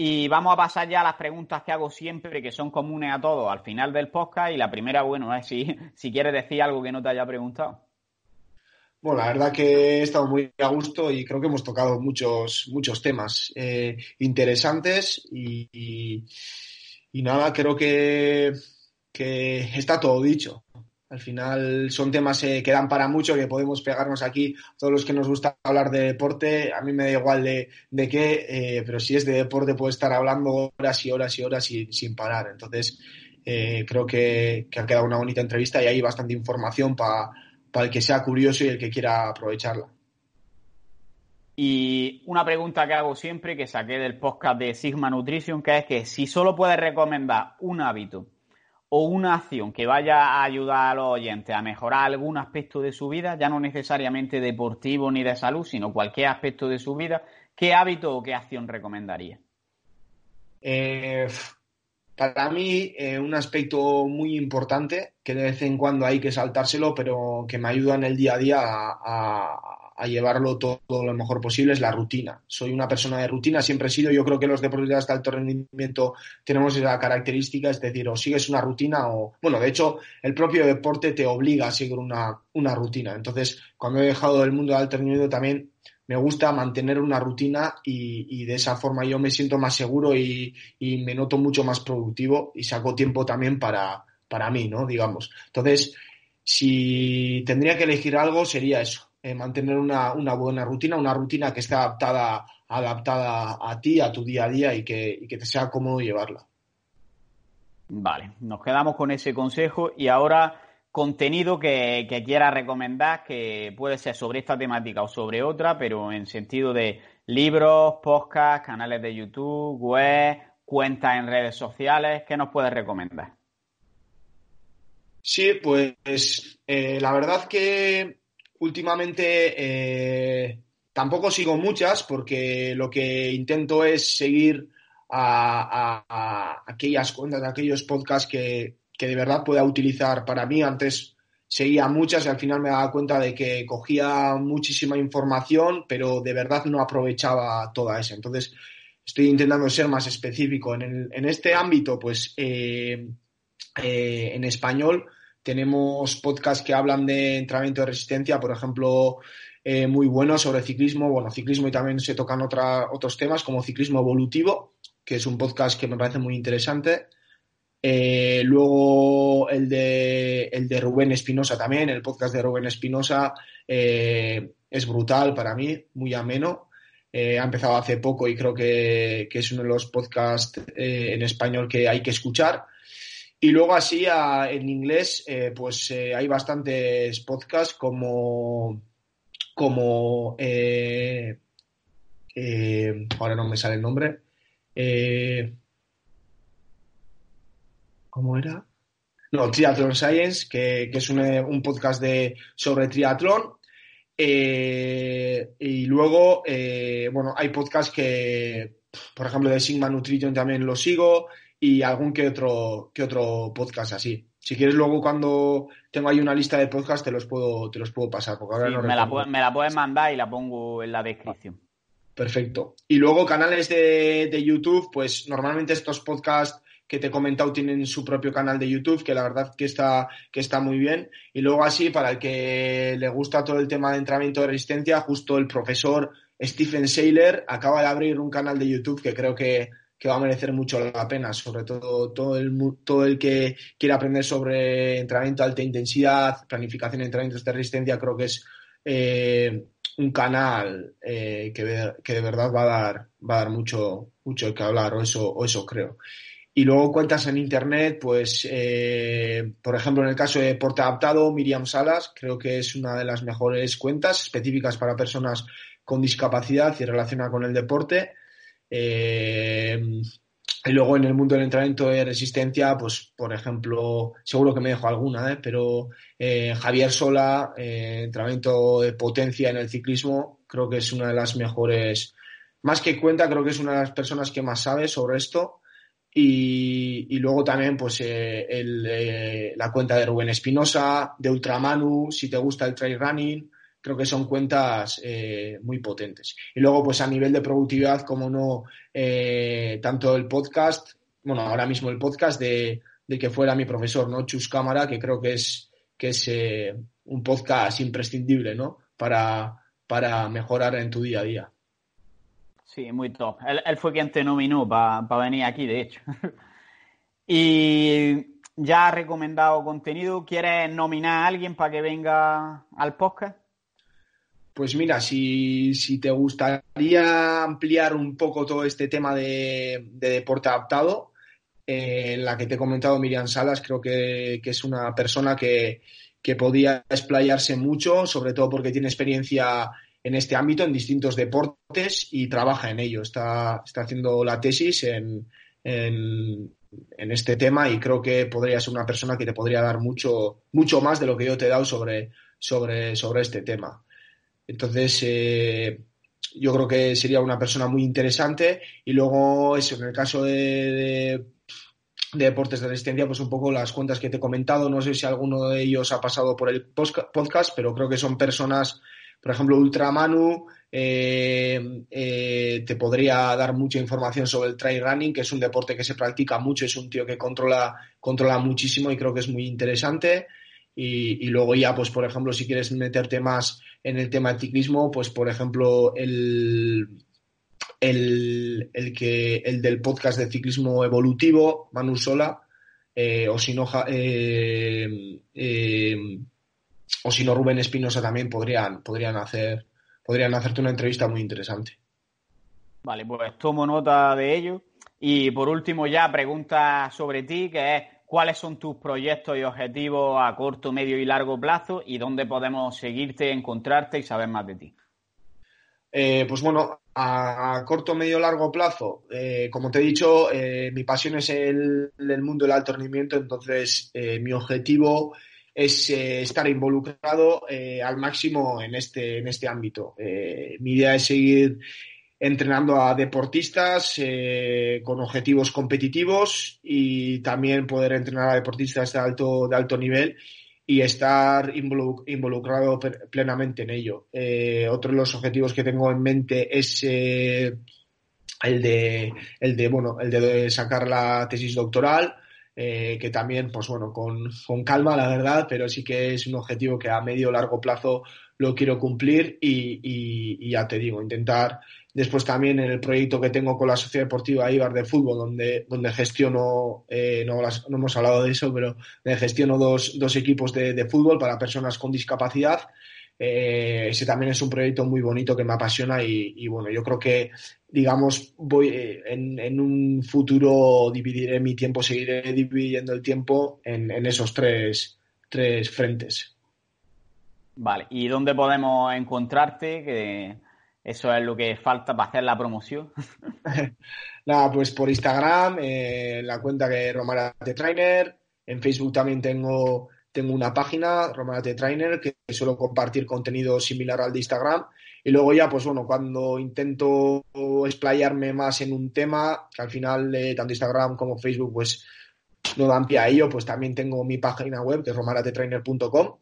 Y vamos a pasar ya a las preguntas que hago siempre, que son comunes a todos al final del podcast. Y la primera, bueno, es si, si quieres decir algo que no te haya preguntado. Bueno, la verdad que he estado muy a gusto y creo que hemos tocado muchos, muchos temas eh, interesantes y, y, nada, creo que, que está todo dicho. Al final son temas eh, que dan para mucho, que podemos pegarnos aquí, todos los que nos gusta hablar de deporte, a mí me da igual de, de qué, eh, pero si es de deporte puedo estar hablando horas y horas y horas sin parar. Entonces, eh, creo que, que, ha quedado una bonita entrevista y hay bastante información para el que sea curioso y el que quiera aprovecharla. Y una pregunta que hago siempre, que saqué del podcast de Sigma Nutrition, que es que si solo puedes recomendar un hábito o una acción que vaya a ayudar a los oyentes a mejorar algún aspecto de su vida, ya no necesariamente deportivo ni de salud, sino cualquier aspecto de su vida, ¿qué hábito o qué acción recomendaría? Eh, para mí, eh, un aspecto muy importante, que de vez en cuando hay que saltárselo, pero que me ayuda en el día a día a, a llevarlo todo, lo mejor posible es la rutina. Soy una persona de rutina, siempre he sido, yo creo que los deportistas de alto rendimiento tenemos esa característica, es decir, o sigues una rutina o, bueno, de hecho, el propio deporte te obliga a seguir una, una rutina. Entonces, cuando he dejado el mundo de alto rendimiento también me gusta mantener una rutina y, de esa forma yo me siento más seguro y, y, me noto mucho más productivo y saco tiempo también para, para mí, ¿no? Digamos. Entonces, si tendría que elegir algo, sería eso eh, mantener una, buena rutina, una rutina que esté adaptada, adaptada a ti, a tu día a día y que, te sea cómodo llevarla. Vale, nos quedamos con ese consejo y ahora contenido que, que quiera recomendar, que puede ser sobre esta temática o sobre otra, pero en sentido de libros, podcasts, canales de YouTube, web, cuentas en redes sociales, ¿qué nos puedes recomendar? Sí, pues eh, la verdad que últimamente eh, tampoco sigo muchas porque lo que intento es seguir a, aquellas cuentas, a aquellos podcasts que, de verdad pueda utilizar para mí. Antes seguía muchas y al final me daba cuenta de que cogía muchísima información, pero de verdad no aprovechaba toda esa. Entonces, estoy intentando ser más específico. En, este ámbito, pues eh, eh, en español, tenemos podcasts que hablan de entrenamiento de resistencia, por ejemplo, eh, muy buenos sobre ciclismo. Bueno, ciclismo y también se tocan otros temas como ciclismo evolutivo, que es un podcast que me parece muy interesante. Eh, luego el de, el de Rubén Espinosa también, el podcast de Rubén Espinosa eh, es brutal para mí, muy ameno. ha empezado hace poco y creo que, que es uno de los podcasts en español que hay que escuchar. Y luego así en inglés, eh, pues eh, hay bastantes podcasts como, como eh, ahora no me sale el nombre. ¿Cómo era? No, Triathlon Science, que, es un, podcast de, sobre triatlón. y luego, bueno, hay podcasts que, por ejemplo, de Sigma Nutrition también lo sigo y algún que otro, que otro podcast así. Si quieres luego cuando tengo ahí una lista de podcasts te los puedo, te los puedo pasar. Porque ahora no me, la, me, la, puedes mandar y la pongo en la descripción. Perfecto. Y luego canales de, de YouTube, pues normalmente estos podcasts que te he comentado tienen su propio canal de YouTube, que la verdad que está, que está muy bien. Y luego así, para el que le gusta todo el tema de entrenamiento de resistencia, justo el profesor Stephen Saylor acaba de abrir un canal de YouTube que creo que que va a merecer mucho la pena, sobre todo todo el, todo el que quiere aprender sobre entrenamiento de alta intensidad, planificación de entrenamientos de resistencia, creo que es eh, un canal eh, que, de verdad va a dar, va a dar mucho, mucho que hablar, o eso, o eso creo. Y luego cuentas en internet, pues, eh, por ejemplo, en el caso de Deporte Adaptado, Miriam Salas, creo que es una de las mejores cuentas específicas para personas con discapacidad y relacionada con el deporte. Eh, y luego en el mundo del entrenamiento de resistencia, pues por ejemplo, seguro que me dejo alguna, ¿eh? pero eh, Javier Sola, entrenamiento de potencia en el ciclismo, creo que es una de las mejores, más que cuenta, creo que es una de las personas que más sabe sobre esto. Y, y luego también pues el, la cuenta de Rubén Espinosa, de Ultramanu, si te gusta el trail running, creo que son cuentas eh, muy potentes. Y luego, pues a nivel de productividad, como no, eh, tanto el podcast, bueno, ahora mismo el podcast de, que fuera mi profesor, ¿no? Chus Cámara, que creo que es, que es eh, un podcast imprescindible, ¿no? Para, para mejorar en tu día a día. Sí, muy top. Él, fue quien te nominó para venir aquí, de hecho. <laughs> y ya ha recomendado contenido. ¿Quieres nominar a alguien para que venga al podcast? Pues mira, si, te gustaría ampliar un poco todo este tema de, deporte adaptado, eh, en la que te he comentado Miriam Salas, creo que, es una persona que, podía explayarse mucho, sobre todo porque tiene experiencia en este ámbito, en distintos deportes y trabaja en ello. Está, está haciendo la tesis en, en, este tema y creo que podría ser una persona que te podría dar mucho, mucho más de lo que yo te he dado sobre, sobre, sobre este tema. Entonces, eh, yo creo que sería una persona muy interesante. Y luego, eso, en el caso de, deportes de resistencia, pues un poco las cuentas que te he comentado. No sé si alguno de ellos ha pasado por el podcast, pero creo que son personas, por ejemplo, Ultramanu, eh, eh, te podría dar mucha información sobre el trail running, que es un deporte que se practica mucho, es un tío que controla, controla muchísimo y creo que es muy interesante. Y, luego ya, pues por ejemplo, si quieres meterte más en el tema de ciclismo, pues por ejemplo, el, el, que, el del podcast de ciclismo evolutivo, Manu Sola, eh, o si no, eh, eh, o Rubén Espinosa también podrían, podrían, hacer, podrían hacerte una entrevista muy interesante. Vale, pues tomo nota de ello. Y por último ya pregunta sobre ti, que es cuáles son tus proyectos y objetivos a corto, medio y largo plazo y dónde podemos seguirte, encontrarte y saber más de ti. Eh, pues bueno, a, corto, medio, y largo plazo, eh, como te he dicho, eh, mi pasión es el, el, mundo del alto rendimiento, entonces mi objetivo es estar involucrado al máximo en este, en este ámbito. mi idea es seguir entrenando a deportistas eh, con objetivos competitivos y también poder entrenar a deportistas de alto, de alto nivel y estar involucrado plenamente en ello. Eh, otro de los objetivos que tengo en mente es eh, el de el de bueno el de sacar la tesis doctoral que también pues bueno con, con, calma la verdad pero sí que es un objetivo que a medio largo plazo lo quiero cumplir y ya te digo intentar Después también en el proyecto que tengo con la Sociedad Deportiva Ibar de Fútbol, donde, donde gestiono, eh, no, hemos hablado de eso, pero gestiono dos, dos equipos de, fútbol para personas con discapacidad. Eh, ese también es un proyecto muy bonito que me apasiona y, bueno, yo creo que, digamos, voy eh, en, un futuro dividiré mi tiempo, seguiré dividiendo el tiempo en, en esos tres, tres frentes. Vale, ¿y dónde podemos encontrarte? Que eso es lo que falta para hacer la promoción. <laughs> Nada, pues por Instagram, eh, la cuenta que es Romarate Trainer. En Facebook también tengo, tengo una página, Romarate Trainer, que suelo compartir contenido similar al de Instagram. Y luego ya, pues bueno, cuando intento explayarme más en un tema, que al final eh, tanto Instagram como Facebook pues no dan pie a ello, pues también tengo mi página web, que es romaratetrainer.com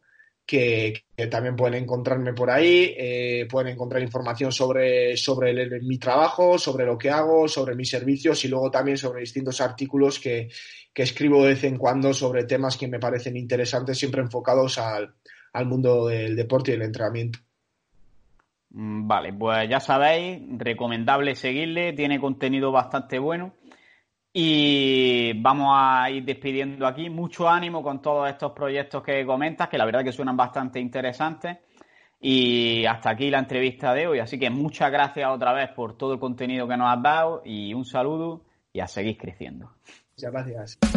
que, también pueden encontrarme por ahí, eh, pueden encontrar información sobre, sobre mi trabajo, sobre lo que hago, sobre mis servicios y luego también sobre distintos artículos que, escribo de vez en cuando sobre temas que me parecen interesantes, siempre enfocados al, al mundo del deporte y el entrenamiento. Mm, vale, pues ya sabéis, recomendable seguirle, tiene contenido bastante bueno. Y vamos a ir despidiendo aquí. Mucho ánimo con todos estos proyectos que comentas, que la verdad que suenan bastante interesantes. Y hasta aquí la entrevista de hoy. Así que muchas gracias otra vez por todo el contenido que nos has dado y un saludo y a seguir creciendo. Muchas gracias.